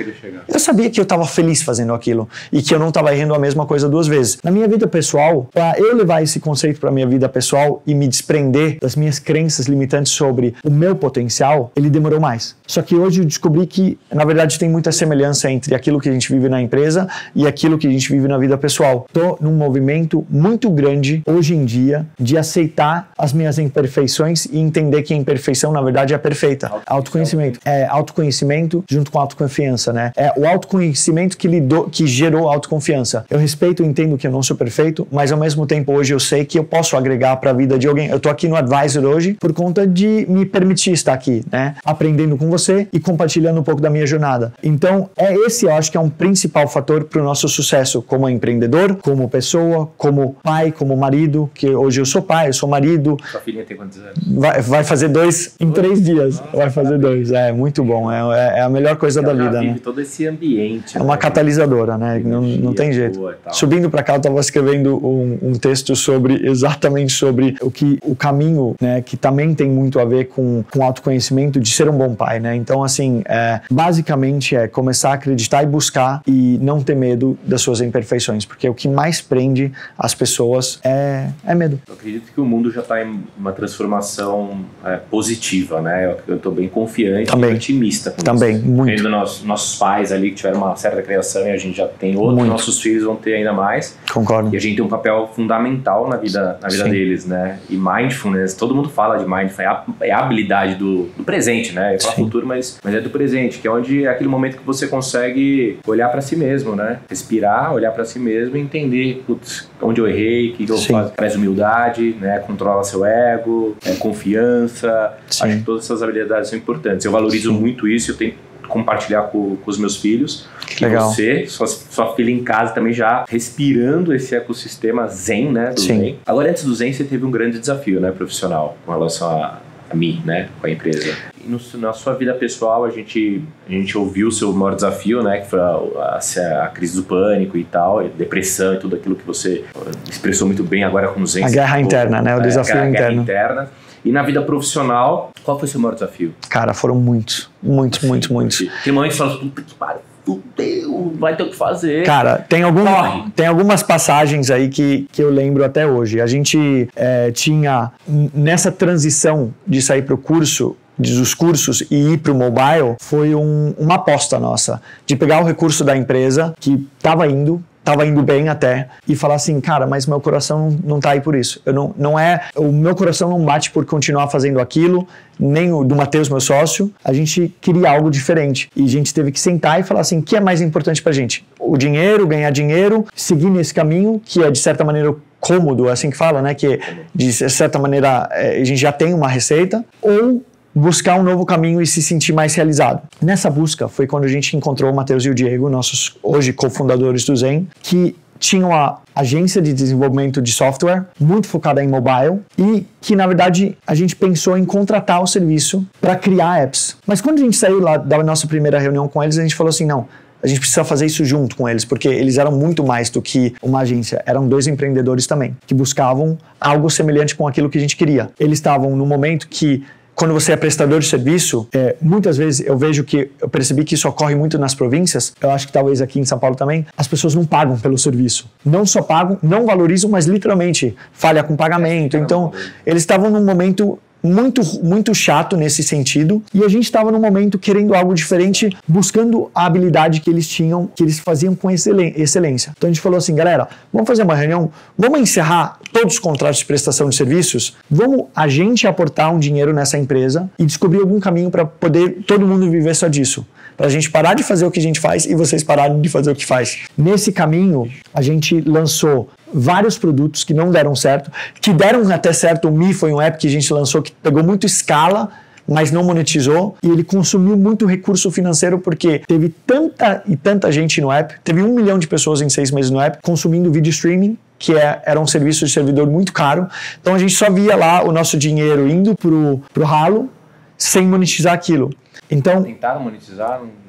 Speaker 2: eu sabia que eu estava feliz fazendo aquilo e que eu não estava errando a mesma coisa duas vezes. Na minha vida pessoal, para eu levar esse conceito para minha vida pessoal e me desprender das minhas crenças limitantes sobre o meu potencial, ele demorou mais. Só que hoje eu descobri que, na verdade, tem muita semelhança entre aquilo que a gente vive na empresa e aquilo que a gente vive na vida pessoal. Estou num movimento muito grande hoje em dia de aceitar as minhas imperfeições e entender que a imperfeição, na verdade, é perfeita. Autoconhecimento. É autoconhecimento junto com autoconfiança, né? É o autoconhecimento que, lidou, que gerou autoconfiança. Eu respeito e entendo que eu não sou perfeito, mas ao mesmo tempo hoje eu sei que eu posso agregar para a vida de alguém eu tô aqui no Advisor hoje por conta de me permitir estar aqui, né? Aprendendo com você e compartilhando um pouco da minha jornada. Então, é esse, eu acho que é um principal fator para o nosso sucesso como empreendedor, como pessoa, como pai, como marido, que hoje eu sou pai, eu sou marido.
Speaker 1: Sua filhinha tem quantos anos?
Speaker 2: Vai, vai fazer dois em três dias. Nossa, vai fazer dois. É muito bom. É, é, é a melhor coisa da vida, né?
Speaker 1: todo esse ambiente.
Speaker 2: É uma né? catalisadora, né? Não, não tem jeito. Subindo para cá, eu estava escrevendo um, um texto sobre exatamente sobre o que o caminho, né, que também tem muito a ver com, com autoconhecimento de ser um bom pai, né? Então, assim, é, basicamente é começar a acreditar e buscar e não ter medo das suas imperfeições, porque o que mais prende as pessoas é, é medo.
Speaker 1: Eu acredito que o mundo já está em uma transformação é, positiva, né? Eu estou bem confiante
Speaker 2: também.
Speaker 1: e otimista com
Speaker 2: também,
Speaker 1: isso.
Speaker 2: muito.
Speaker 1: Vendo nossos, nossos pais ali que tiveram uma certa criação e a gente já tem outros, muito. nossos filhos vão ter ainda mais.
Speaker 2: Concordo.
Speaker 1: E a gente tem um papel fundamental na vida, na vida deles, né? E mindfulness, todo mundo fala de mindfulness, é a, é a habilidade do, do, presente, né? É para o futuro, mas, mas é do presente, que é onde é aquele momento que você consegue olhar para si mesmo, né? Respirar, olhar para si mesmo e entender, putz, onde eu errei, o que, que eu faço. Traz humildade, né? Controla seu ego, é, confiança. Sim. Acho que todas essas habilidades são importantes. Eu valorizo Sim. muito isso, eu tenho compartilhar com, com os meus filhos.
Speaker 2: Que legal.
Speaker 1: você, sua, sua filha em casa também já respirando esse ecossistema zen, né? Do
Speaker 2: Sim.
Speaker 1: zen. Agora, antes do zen, você teve um grande desafio, né, profissional, com relação a, a mim, né, com a empresa. E no, na sua vida pessoal, a gente, a gente ouviu o seu maior desafio, né, que foi a, a, a crise do pânico e tal, e depressão e tudo aquilo que você expressou muito bem agora com o Zen.
Speaker 2: A guerra interna, né, o desafio
Speaker 1: é, a
Speaker 2: interno.
Speaker 1: Guerra interna. E na vida profissional, qual foi o seu maior desafio?
Speaker 2: Cara, foram muitos, muitos, muitos, muitos.
Speaker 1: Tem mãe que fala, puta que pariu, fudeu, vai ter o que fazer.
Speaker 2: Cara, tem, algum, tem algumas passagens aí que, que eu lembro até hoje. A gente é, tinha, nessa transição de sair para o curso, dos cursos e ir para o mobile, foi um, uma aposta nossa, de pegar o recurso da empresa que estava indo, estava indo bem até e falar assim, cara, mas meu coração não está aí por isso. Eu não, não é, o meu coração não bate por continuar fazendo aquilo, nem o do Matheus, meu sócio. A gente queria algo diferente e a gente teve que sentar e falar assim, o que é mais importante para gente? O dinheiro, ganhar dinheiro, seguir nesse caminho que é de certa maneira cômodo, é assim que fala, né? Que de certa maneira é, a gente já tem uma receita ou buscar um novo caminho e se sentir mais realizado. Nessa busca foi quando a gente encontrou o Matheus e o Diego, nossos hoje cofundadores do Zen, que tinham a agência de desenvolvimento de software muito focada em mobile e que na verdade a gente pensou em contratar o serviço para criar apps. Mas quando a gente saiu lá da nossa primeira reunião com eles, a gente falou assim, não, a gente precisa fazer isso junto com eles, porque eles eram muito mais do que uma agência, eram dois empreendedores também, que buscavam algo semelhante com aquilo que a gente queria. Eles estavam no momento que quando você é prestador de serviço, é, muitas vezes eu vejo que eu percebi que isso ocorre muito nas províncias. Eu acho que talvez aqui em São Paulo também as pessoas não pagam pelo serviço. Não só pagam, não valorizam, mas literalmente falha com pagamento. Então eles estavam num momento muito, muito chato nesse sentido. E a gente estava num momento querendo algo diferente, buscando a habilidade que eles tinham, que eles faziam com excelência. Então a gente falou assim, galera, vamos fazer uma reunião, vamos encerrar todos os contratos de prestação de serviços, vamos a gente aportar um dinheiro nessa empresa e descobrir algum caminho para poder todo mundo viver só disso para a gente parar de fazer o que a gente faz e vocês pararem de fazer o que faz. Nesse caminho, a gente lançou vários produtos que não deram certo, que deram até certo. O Mi foi um app que a gente lançou que pegou muito escala, mas não monetizou e ele consumiu muito recurso financeiro porque teve tanta e tanta gente no app, teve um milhão de pessoas em seis meses no app consumindo vídeo streaming que é, era um serviço de servidor muito caro. Então a gente só via lá o nosso dinheiro indo pro, pro ralo sem monetizar aquilo. Então
Speaker 1: tentaram monetizar, não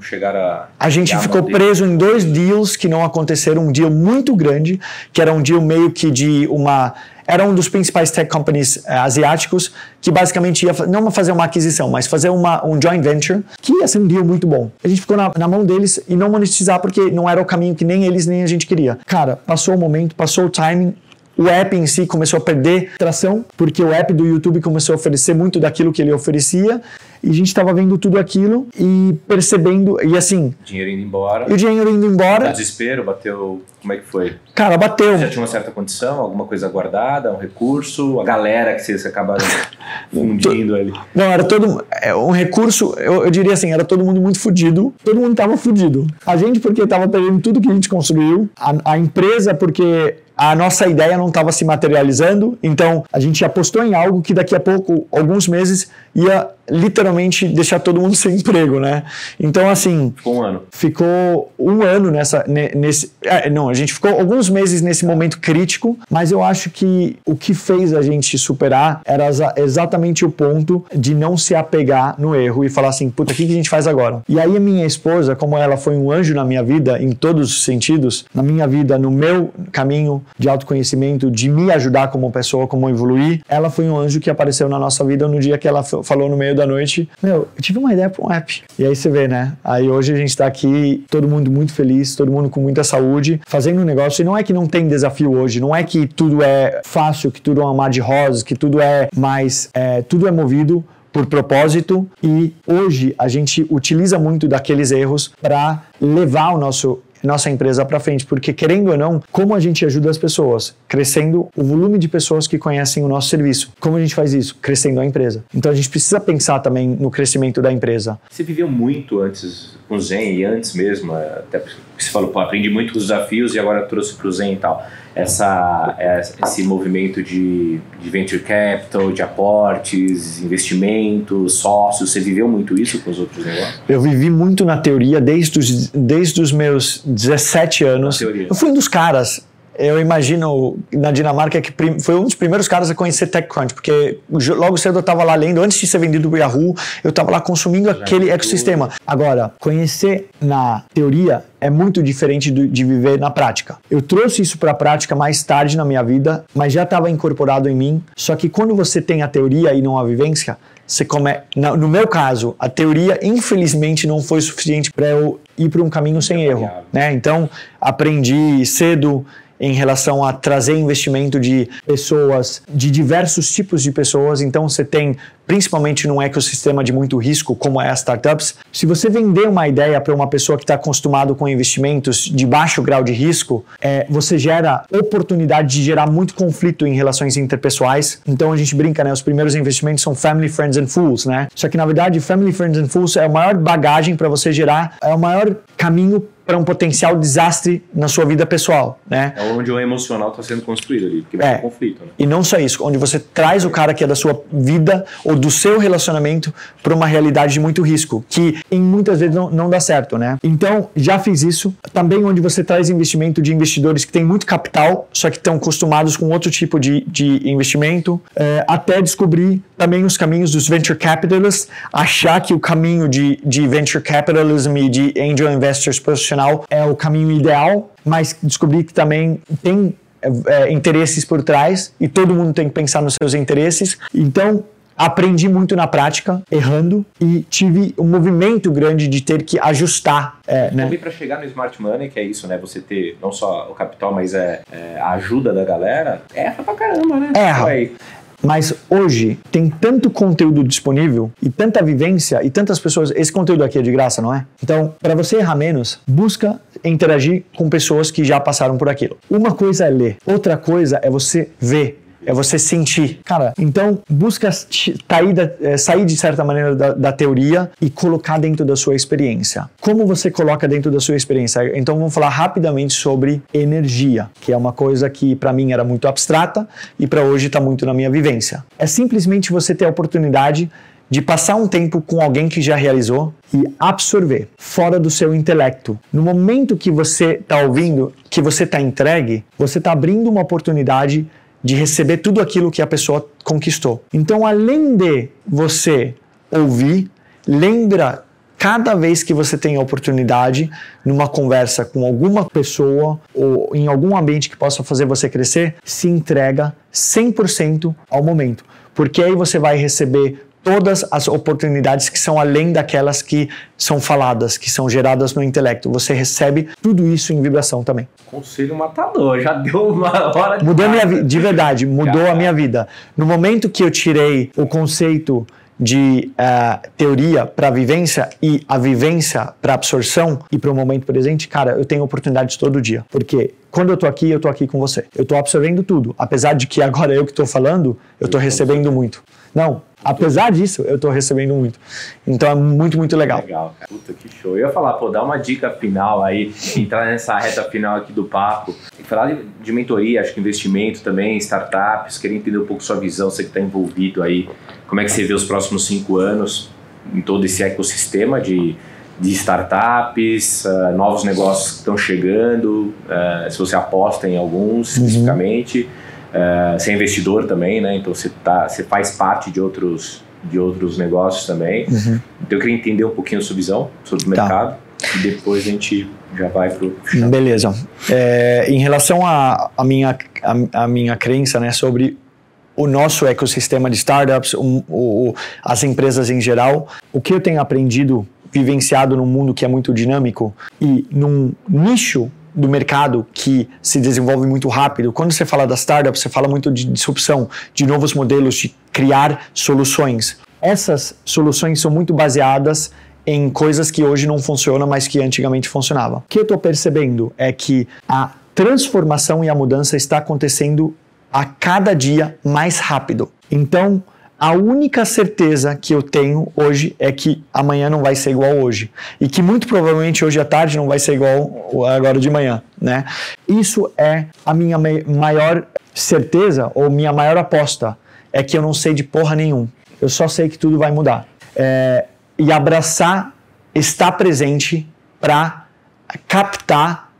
Speaker 1: chegaram a.
Speaker 2: A gente ficou preso em dois deals que não aconteceram. Um deal muito grande, que era um deal meio que de uma. Era um dos principais tech companies eh, asiáticos que basicamente ia não fazer uma aquisição, mas fazer uma, um joint venture, que ia ser um deal muito bom. A gente ficou na, na mão deles e não monetizar porque não era o caminho que nem eles nem a gente queria. Cara, passou o momento, passou o timing, o app em si começou a perder tração, porque o app do YouTube começou a oferecer muito daquilo que ele oferecia, e a gente estava vendo tudo aquilo e percebendo, e assim.
Speaker 1: Dinheiro indo embora.
Speaker 2: E o dinheiro indo embora.
Speaker 1: O desespero, bateu. Como é que foi?
Speaker 2: Cara, bateu.
Speaker 1: Já tinha uma certa condição, alguma coisa guardada, um recurso, a galera que você, você acaba fundindo ali.
Speaker 2: Não, era todo. É, um recurso, eu, eu diria assim, era todo mundo muito fudido. Todo mundo estava fudido. A gente, porque estava perdendo tudo que a gente construiu, a, a empresa, porque a nossa ideia não estava se materializando, então a gente apostou em algo que daqui a pouco, alguns meses, ia literalmente deixar todo mundo sem emprego, né? Então, assim.
Speaker 1: Ficou um ano.
Speaker 2: Ficou um ano nessa. Nesse, é, não, a gente ficou alguns meses nesse momento crítico, mas eu acho que o que fez a gente superar era exatamente o ponto de não se apegar no erro e falar assim: puta, o que a gente faz agora? E aí, a minha esposa, como ela foi um anjo na minha vida, em todos os sentidos, na minha vida, no meu caminho de autoconhecimento, de me ajudar como pessoa, como evoluir, ela foi um anjo que apareceu na nossa vida no dia que ela falou no meio da noite, meu, eu tive uma ideia para um app. E aí você vê, né? Aí hoje a gente está aqui, todo mundo muito feliz, todo mundo com muita saúde, fazendo um negócio. E não é que não tem desafio hoje, não é que tudo é fácil, que tudo é um mar de rosas, que tudo é mais, é, tudo é movido por propósito e hoje a gente utiliza muito daqueles erros para levar o nosso nossa empresa para frente, porque querendo ou não, como a gente ajuda as pessoas? Crescendo o volume de pessoas que conhecem o nosso serviço. Como a gente faz isso? Crescendo a empresa. Então a gente precisa pensar também no crescimento da empresa.
Speaker 1: Você viveu muito antes com o Zen e antes mesmo, até você falou, pô, aprendi muito com os desafios e agora trouxe para o Zen e tal essa, esse movimento de, de venture capital, de aportes, investimentos, sócios? Você viveu muito isso com os outros negócios?
Speaker 2: Eu vivi muito na teoria desde os, desde os meus 17 anos. Eu fui um dos caras eu imagino na Dinamarca que foi um dos primeiros caras a conhecer TechCrunch, porque logo cedo eu estava lá lendo, antes de ser vendido para Yahoo, eu estava lá consumindo aquele ecossistema. Agora, conhecer na teoria é muito diferente de viver na prática. Eu trouxe isso para a prática mais tarde na minha vida, mas já estava incorporado em mim. Só que quando você tem a teoria e não a vivência, você come... no meu caso, a teoria infelizmente não foi suficiente para eu ir para um caminho sem erro, né? Então aprendi cedo em relação a trazer investimento de pessoas, de diversos tipos de pessoas. Então você tem, principalmente num ecossistema de muito risco, como é as startups, se você vender uma ideia para uma pessoa que está acostumado com investimentos de baixo grau de risco, é, você gera oportunidade de gerar muito conflito em relações interpessoais. Então a gente brinca, né? Os primeiros investimentos são family, friends and fools, né? Só que na verdade, family, friends and fools é a maior bagagem para você gerar, é o maior caminho para um potencial desastre na sua vida pessoal, né?
Speaker 1: É onde o emocional está sendo construído ali, porque vai
Speaker 2: É.
Speaker 1: ter conflito, né?
Speaker 2: E não só isso, onde você traz o cara que é da sua vida ou do seu relacionamento para uma realidade de muito risco, que em muitas vezes não, não dá certo, né? Então, já fiz isso. Também onde você traz investimento de investidores que têm muito capital, só que estão acostumados com outro tipo de, de investimento, é, até descobrir também os caminhos dos venture capitalists, achar que o caminho de, de venture capitalism e de angel investors profissional é o caminho ideal, mas descobrir que também tem é, interesses por trás e todo mundo tem que pensar nos seus interesses. Então, aprendi muito na prática, errando, e tive um movimento grande de ter que ajustar, é, né?
Speaker 1: Também para chegar no Smart Money, que é isso, né? Você ter não só o capital, mas é, é, a ajuda da galera, erra pra caramba, né?
Speaker 2: Erra. Mas hoje tem tanto conteúdo disponível e tanta vivência e tantas pessoas. Esse conteúdo aqui é de graça, não é? Então, para você errar menos, busca interagir com pessoas que já passaram por aquilo. Uma coisa é ler, outra coisa é você ver. É você sentir. Cara, então busca sair, da, eh, sair de certa maneira da, da teoria e colocar dentro da sua experiência. Como você coloca dentro da sua experiência? Então vamos falar rapidamente sobre energia, que é uma coisa que para mim era muito abstrata e para hoje está muito na minha vivência. É simplesmente você ter a oportunidade de passar um tempo com alguém que já realizou e absorver fora do seu intelecto. No momento que você está ouvindo, que você está entregue, você está abrindo uma oportunidade de receber tudo aquilo que a pessoa conquistou. Então, além de você ouvir, lembra cada vez que você tem a oportunidade numa conversa com alguma pessoa ou em algum ambiente que possa fazer você crescer, se entrega 100% ao momento, porque aí você vai receber todas as oportunidades que são além daquelas que são faladas, que são geradas no intelecto. Você recebe tudo isso em vibração também.
Speaker 1: conselho matador, já deu uma hora de.
Speaker 2: Mudou a minha vida, de verdade, mudou
Speaker 1: Já.
Speaker 2: a minha vida. No momento que eu tirei o conceito de eh, teoria para vivência e a vivência para absorção e para o momento presente, cara, eu tenho oportunidades todo dia. Porque quando eu tô aqui, eu tô aqui com você. Eu tô absorvendo tudo. Apesar de que agora eu que tô falando, eu tô recebendo muito. Não, apesar disso, eu tô recebendo muito. Então é muito, muito legal.
Speaker 1: Legal, cara. Puta que show. Eu ia falar, pô, dá uma dica final aí, entrar nessa reta final aqui do papo. E falar de, de mentoria, acho que investimento também, startups, queria entender um pouco sua visão, você que está envolvido aí. Como é que você vê os próximos cinco anos em todo esse ecossistema de, de startups, ah, novos negócios que estão chegando, ah, se você aposta em alguns especificamente. Ah, você é investidor também, né? Então você, tá, você faz parte de outros, de outros negócios também. Então eu queria entender um pouquinho a sua visão sobre o
Speaker 2: Tá.
Speaker 1: mercado e depois a gente já vai pro chão.
Speaker 2: Beleza. É, em relação à minha, a, a minha crença né, sobre o nosso ecossistema de startups, o- o- as empresas em geral, o que eu tenho aprendido, vivenciado num mundo que é muito dinâmico e num nicho do mercado que se desenvolve muito rápido. Quando você fala das startups, você fala muito de disrupção, de novos modelos, de criar soluções. Essas soluções são muito baseadas em coisas que hoje não funcionam, mas que antigamente funcionavam. O que eu estou percebendo é que a transformação e a mudança está acontecendo a cada dia mais rápido. Então, a única certeza que eu tenho hoje é que amanhã não vai ser igual hoje e que muito provavelmente hoje à tarde não vai ser igual agora de manhã, né? Isso é a minha mai- maior certeza ou minha maior aposta é que eu não sei de porra nenhum. Eu só sei que tudo vai mudar. É, e abraçar, estar presente para captar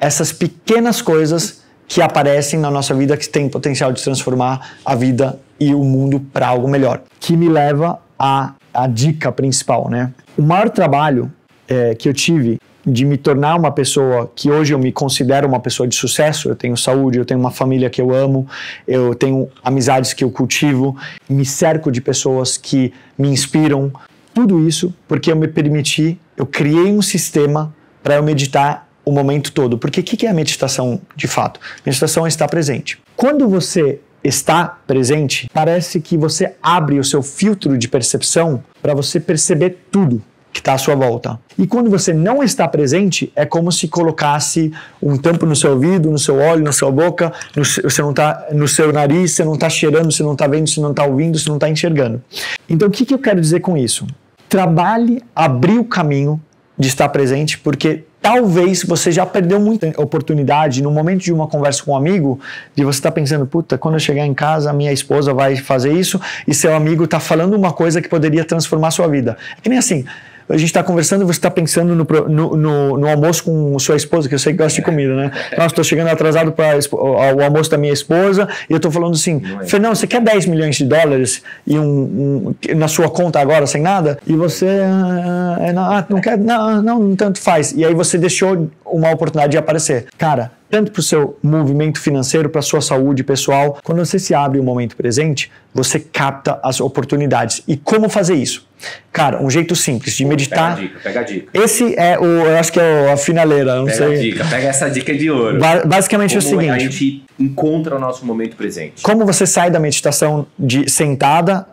Speaker 2: essas pequenas coisas que aparecem na nossa vida que têm potencial de transformar a vida e o mundo para algo melhor. Que me leva à, à dica principal, né? O maior trabalho é, que eu tive de me tornar uma pessoa que hoje eu me considero uma pessoa de sucesso, eu tenho saúde, eu tenho uma família que eu amo, eu tenho amizades que eu cultivo, me cerco de pessoas que me inspiram, tudo isso porque eu me permiti, eu criei um sistema para eu meditar o momento todo. Porque o que que é a meditação de fato? Meditação é estar presente. Quando você está presente, parece que você abre o seu filtro de percepção para você perceber tudo que está à sua volta. E quando você não está presente, é como se colocasse um tampo no seu ouvido, no seu olho, na sua boca, no você não tá, no seu nariz, você não está cheirando, você não está vendo, você não está ouvindo, você não está enxergando. Então, o que, que eu quero dizer com isso? Trabalhe, abrir o caminho de estar presente, porque talvez você já perdeu muita oportunidade no momento de uma conversa com um amigo, de você estar tá pensando, puta, quando eu chegar em casa, minha esposa vai fazer isso, e seu amigo está falando uma coisa que poderia transformar sua vida. É que nem assim, a gente está conversando e você está pensando no, no, no, no, almoço com sua esposa, que eu sei que gosta de comida, né? Nossa, estou chegando atrasado para o almoço da minha esposa e eu estou falando assim, é. Fernando, você quer 10 milhões de dólares e um, um na sua conta agora sem nada? E você, ah, é, ah, não quer, não, não, tanto faz. E aí você deixou uma oportunidade de aparecer. Cara, tanto para o seu movimento financeiro, para a sua saúde pessoal. Quando você se abre o momento presente, você capta as oportunidades. E como fazer isso? Cara, um jeito simples de meditar.
Speaker 1: Pega a dica, pega a dica.
Speaker 2: Esse é o, eu acho que é a finaleira, não
Speaker 1: pega
Speaker 2: sei.
Speaker 1: Pega a dica, pega essa dica de ouro.
Speaker 2: Ba basicamente como é o seguinte.
Speaker 1: A gente encontra o nosso momento presente.
Speaker 2: Como você sai da meditação de sentada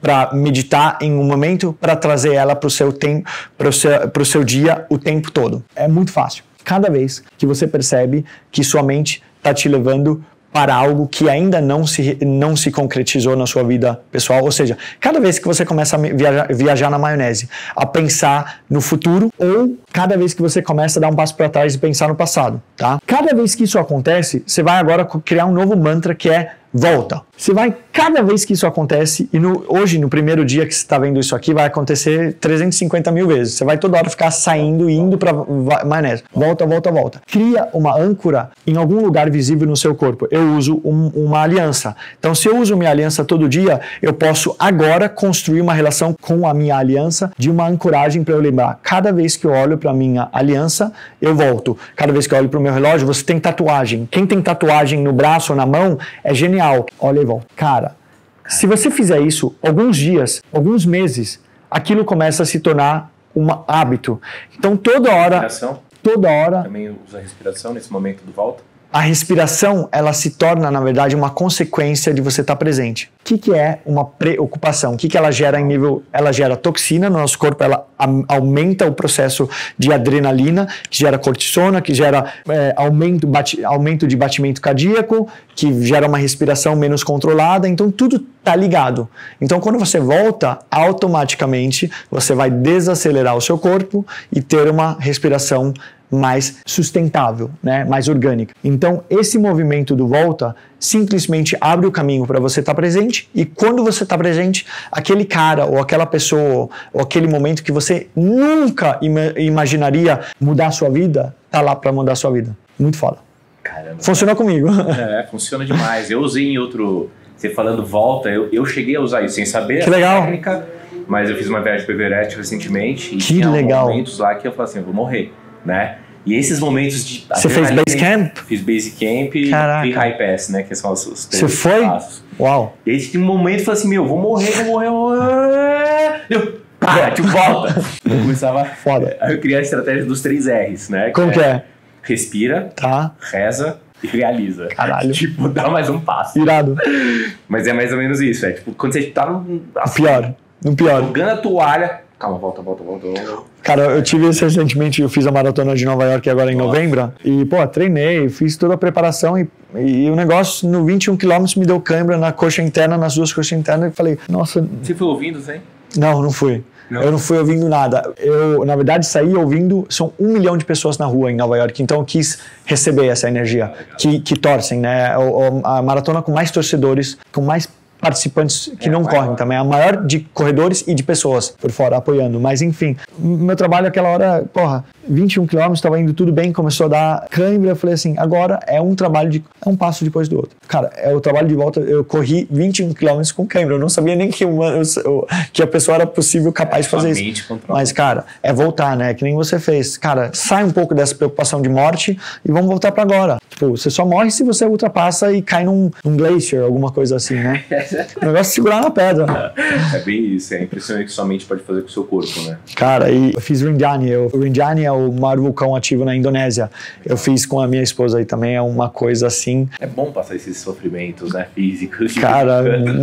Speaker 2: para meditar em um momento para trazer ela para o seu tempo, para o seu, pro seu dia o tempo todo. É muito fácil cada vez que você percebe que sua mente está te levando para algo que ainda não se, não se concretizou na sua vida pessoal. Ou seja, cada vez que você começa a viajar, viajar na maionese, a pensar no futuro, ou cada vez que você começa a dar um passo para trás e pensar no passado, tá? Cada vez que isso acontece, você vai agora criar um novo mantra que é volta. Você vai, cada vez que isso acontece, e no, hoje, no primeiro dia que você está vendo isso aqui, vai acontecer 350 mil vezes. Você vai toda hora ficar saindo e indo para maionese. Volta, volta, volta. Cria uma âncora em algum lugar visível no seu corpo. Eu uso um, uma aliança. Então, se eu uso minha aliança todo dia, eu posso agora construir uma relação com a minha aliança de uma ancoragem para eu lembrar. Cada vez que eu olho para minha aliança, eu volto. Cada vez que eu olho para o meu relógio, você tem tatuagem. Quem tem tatuagem no braço ou na mão é genial. Olha, Cara, se você fizer isso alguns dias, alguns meses, aquilo começa a se tornar um hábito. Então toda hora.
Speaker 1: Respiração?
Speaker 2: Toda hora.
Speaker 1: Também usa respiração nesse momento do volta?
Speaker 2: A respiração ela se torna, na verdade, uma consequência de você estar presente. O que, que é uma preocupação? O que, que ela gera em nível. Ela gera toxina no nosso corpo, ela aumenta o processo de adrenalina, que gera cortisona, que gera é, aumento, bate, aumento de batimento cardíaco, que gera uma respiração menos controlada. Então, tudo está ligado. Então, quando você volta, automaticamente você vai desacelerar o seu corpo e ter uma respiração mais sustentável, né, mais orgânica. Então, esse movimento do volta simplesmente abre o caminho para você estar tá presente e quando você está presente, aquele cara ou aquela pessoa ou aquele momento que você nunca im imaginaria mudar a sua vida, tá lá para mudar a sua vida. Muito foda.
Speaker 1: Caramba.
Speaker 2: Funcionou comigo.
Speaker 1: É, funciona demais. Eu usei em outro, você falando volta, eu, eu cheguei a usar isso sem saber
Speaker 2: que legal.
Speaker 1: técnica, mas eu fiz uma viagem para Everett recentemente e
Speaker 2: que tinha legal.
Speaker 1: momentos lá que eu falei assim, eu vou morrer, né? E esses momentos de.
Speaker 2: Você fez base camp?
Speaker 1: Fiz base camp e high pass, né? Que são os, os
Speaker 2: Você foi? Passos. Uau.
Speaker 1: E aí tinha um momento eu falei assim: meu, vou morrer, vou morrer, vou morrer. Eu, para, tipo, volta. eu começava.
Speaker 2: Foda.
Speaker 1: Aí eu criei a estratégia dos três R's, né?
Speaker 2: Como que é? é?
Speaker 1: Respira,
Speaker 2: tá.
Speaker 1: reza e realiza.
Speaker 2: Caralho.
Speaker 1: Tipo, dá mais um passo.
Speaker 2: Irado.
Speaker 1: Mas é mais ou menos isso. É tipo, quando você tá no.
Speaker 2: Assim, pior. No pior.
Speaker 1: Jogando a toalha. Calma, volta, volta, volta, volta.
Speaker 2: Cara, eu tive isso recentemente, eu fiz a maratona de Nova York agora em Nossa. novembro. E, pô, treinei, fiz toda a preparação e, e o negócio no 21 quilômetros me deu câimbra na coxa interna, nas duas coxas internas. E falei, nossa.
Speaker 1: Você foi ouvindo, Zé?
Speaker 2: Não, não fui. Não. Eu não fui ouvindo nada. Eu, na verdade, saí ouvindo. São um milhão de pessoas na rua em Nova York, então eu quis receber essa energia que, que torcem, né? A maratona com mais torcedores, com mais participantes que é, não correm também. É a maior de corredores e de pessoas por fora apoiando. Mas enfim, meu trabalho aquela hora, porra, 21 quilômetros, estava indo tudo bem, começou a dar cãibra. Eu falei assim, agora é um trabalho de. É um passo depois do outro. Cara, é o trabalho de volta. Eu corri 21 quilômetros com cãibra. Eu não sabia nem que, uma, eu, que a pessoa era possível, capaz é, de fazer isso. Controla. Mas, cara, é voltar, né? Que nem você fez. Cara, sai um pouco dessa preocupação de morte e vamos voltar para agora. Tipo, você só morre se você ultrapassa e cai num, num glacier, alguma coisa assim, né? o negócio é segurar na pedra.
Speaker 1: É bem isso, é impressionante que sua mente pode fazer com o seu corpo, né?
Speaker 2: Cara, e eu fiz Rinjani. O Rinjani é o maior vulcão ativo na Indonésia. Eu fiz com a minha esposa aí também, é uma coisa assim.
Speaker 1: É bom passar esses sofrimentos, né, físicos.
Speaker 2: Cara,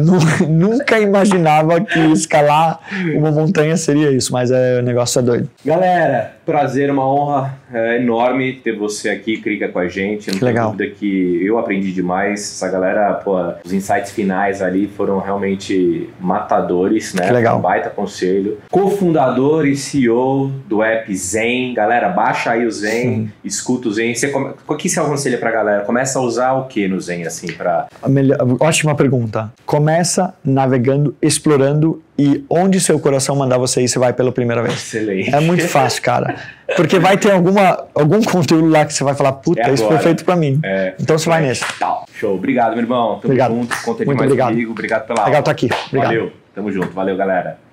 Speaker 2: nunca imaginava que escalar uma montanha seria isso, mas é, o negócio é doido.
Speaker 1: Galera, prazer, uma honra é, enorme ter você aqui, Krika, com a gente. Não
Speaker 2: legal.
Speaker 1: dúvida que eu aprendi demais. Essa galera, pô, os insights finais ali foram realmente matadores, né?
Speaker 2: Que legal.
Speaker 1: Um baita conselho. Cofundador e CEO do app Zen. Galera, baixa aí o Zen, escuta o Zen. Você come... O que você aconselha pra galera? Começa a usar o que no Zen, assim, pra...
Speaker 2: Melhor- ótima pergunta. Começa navegando, explorando e onde seu coração mandar você ir, você vai pela primeira vez.
Speaker 1: Excelente.
Speaker 2: É muito fácil, cara. Porque vai ter alguma, algum conteúdo lá que você vai falar, puta,
Speaker 1: É
Speaker 2: isso foi feito pra mim.
Speaker 1: É.
Speaker 2: Então você vai nesse.
Speaker 1: Tal. Show. Obrigado, meu irmão. Tamo
Speaker 2: Obrigado.
Speaker 1: junto. Conta
Speaker 2: Muito
Speaker 1: demais
Speaker 2: obrigado.
Speaker 1: comigo. Obrigado pela
Speaker 2: Legal
Speaker 1: aula.
Speaker 2: estar aqui. Obrigado.
Speaker 1: Valeu. Tamo junto. Valeu, galera.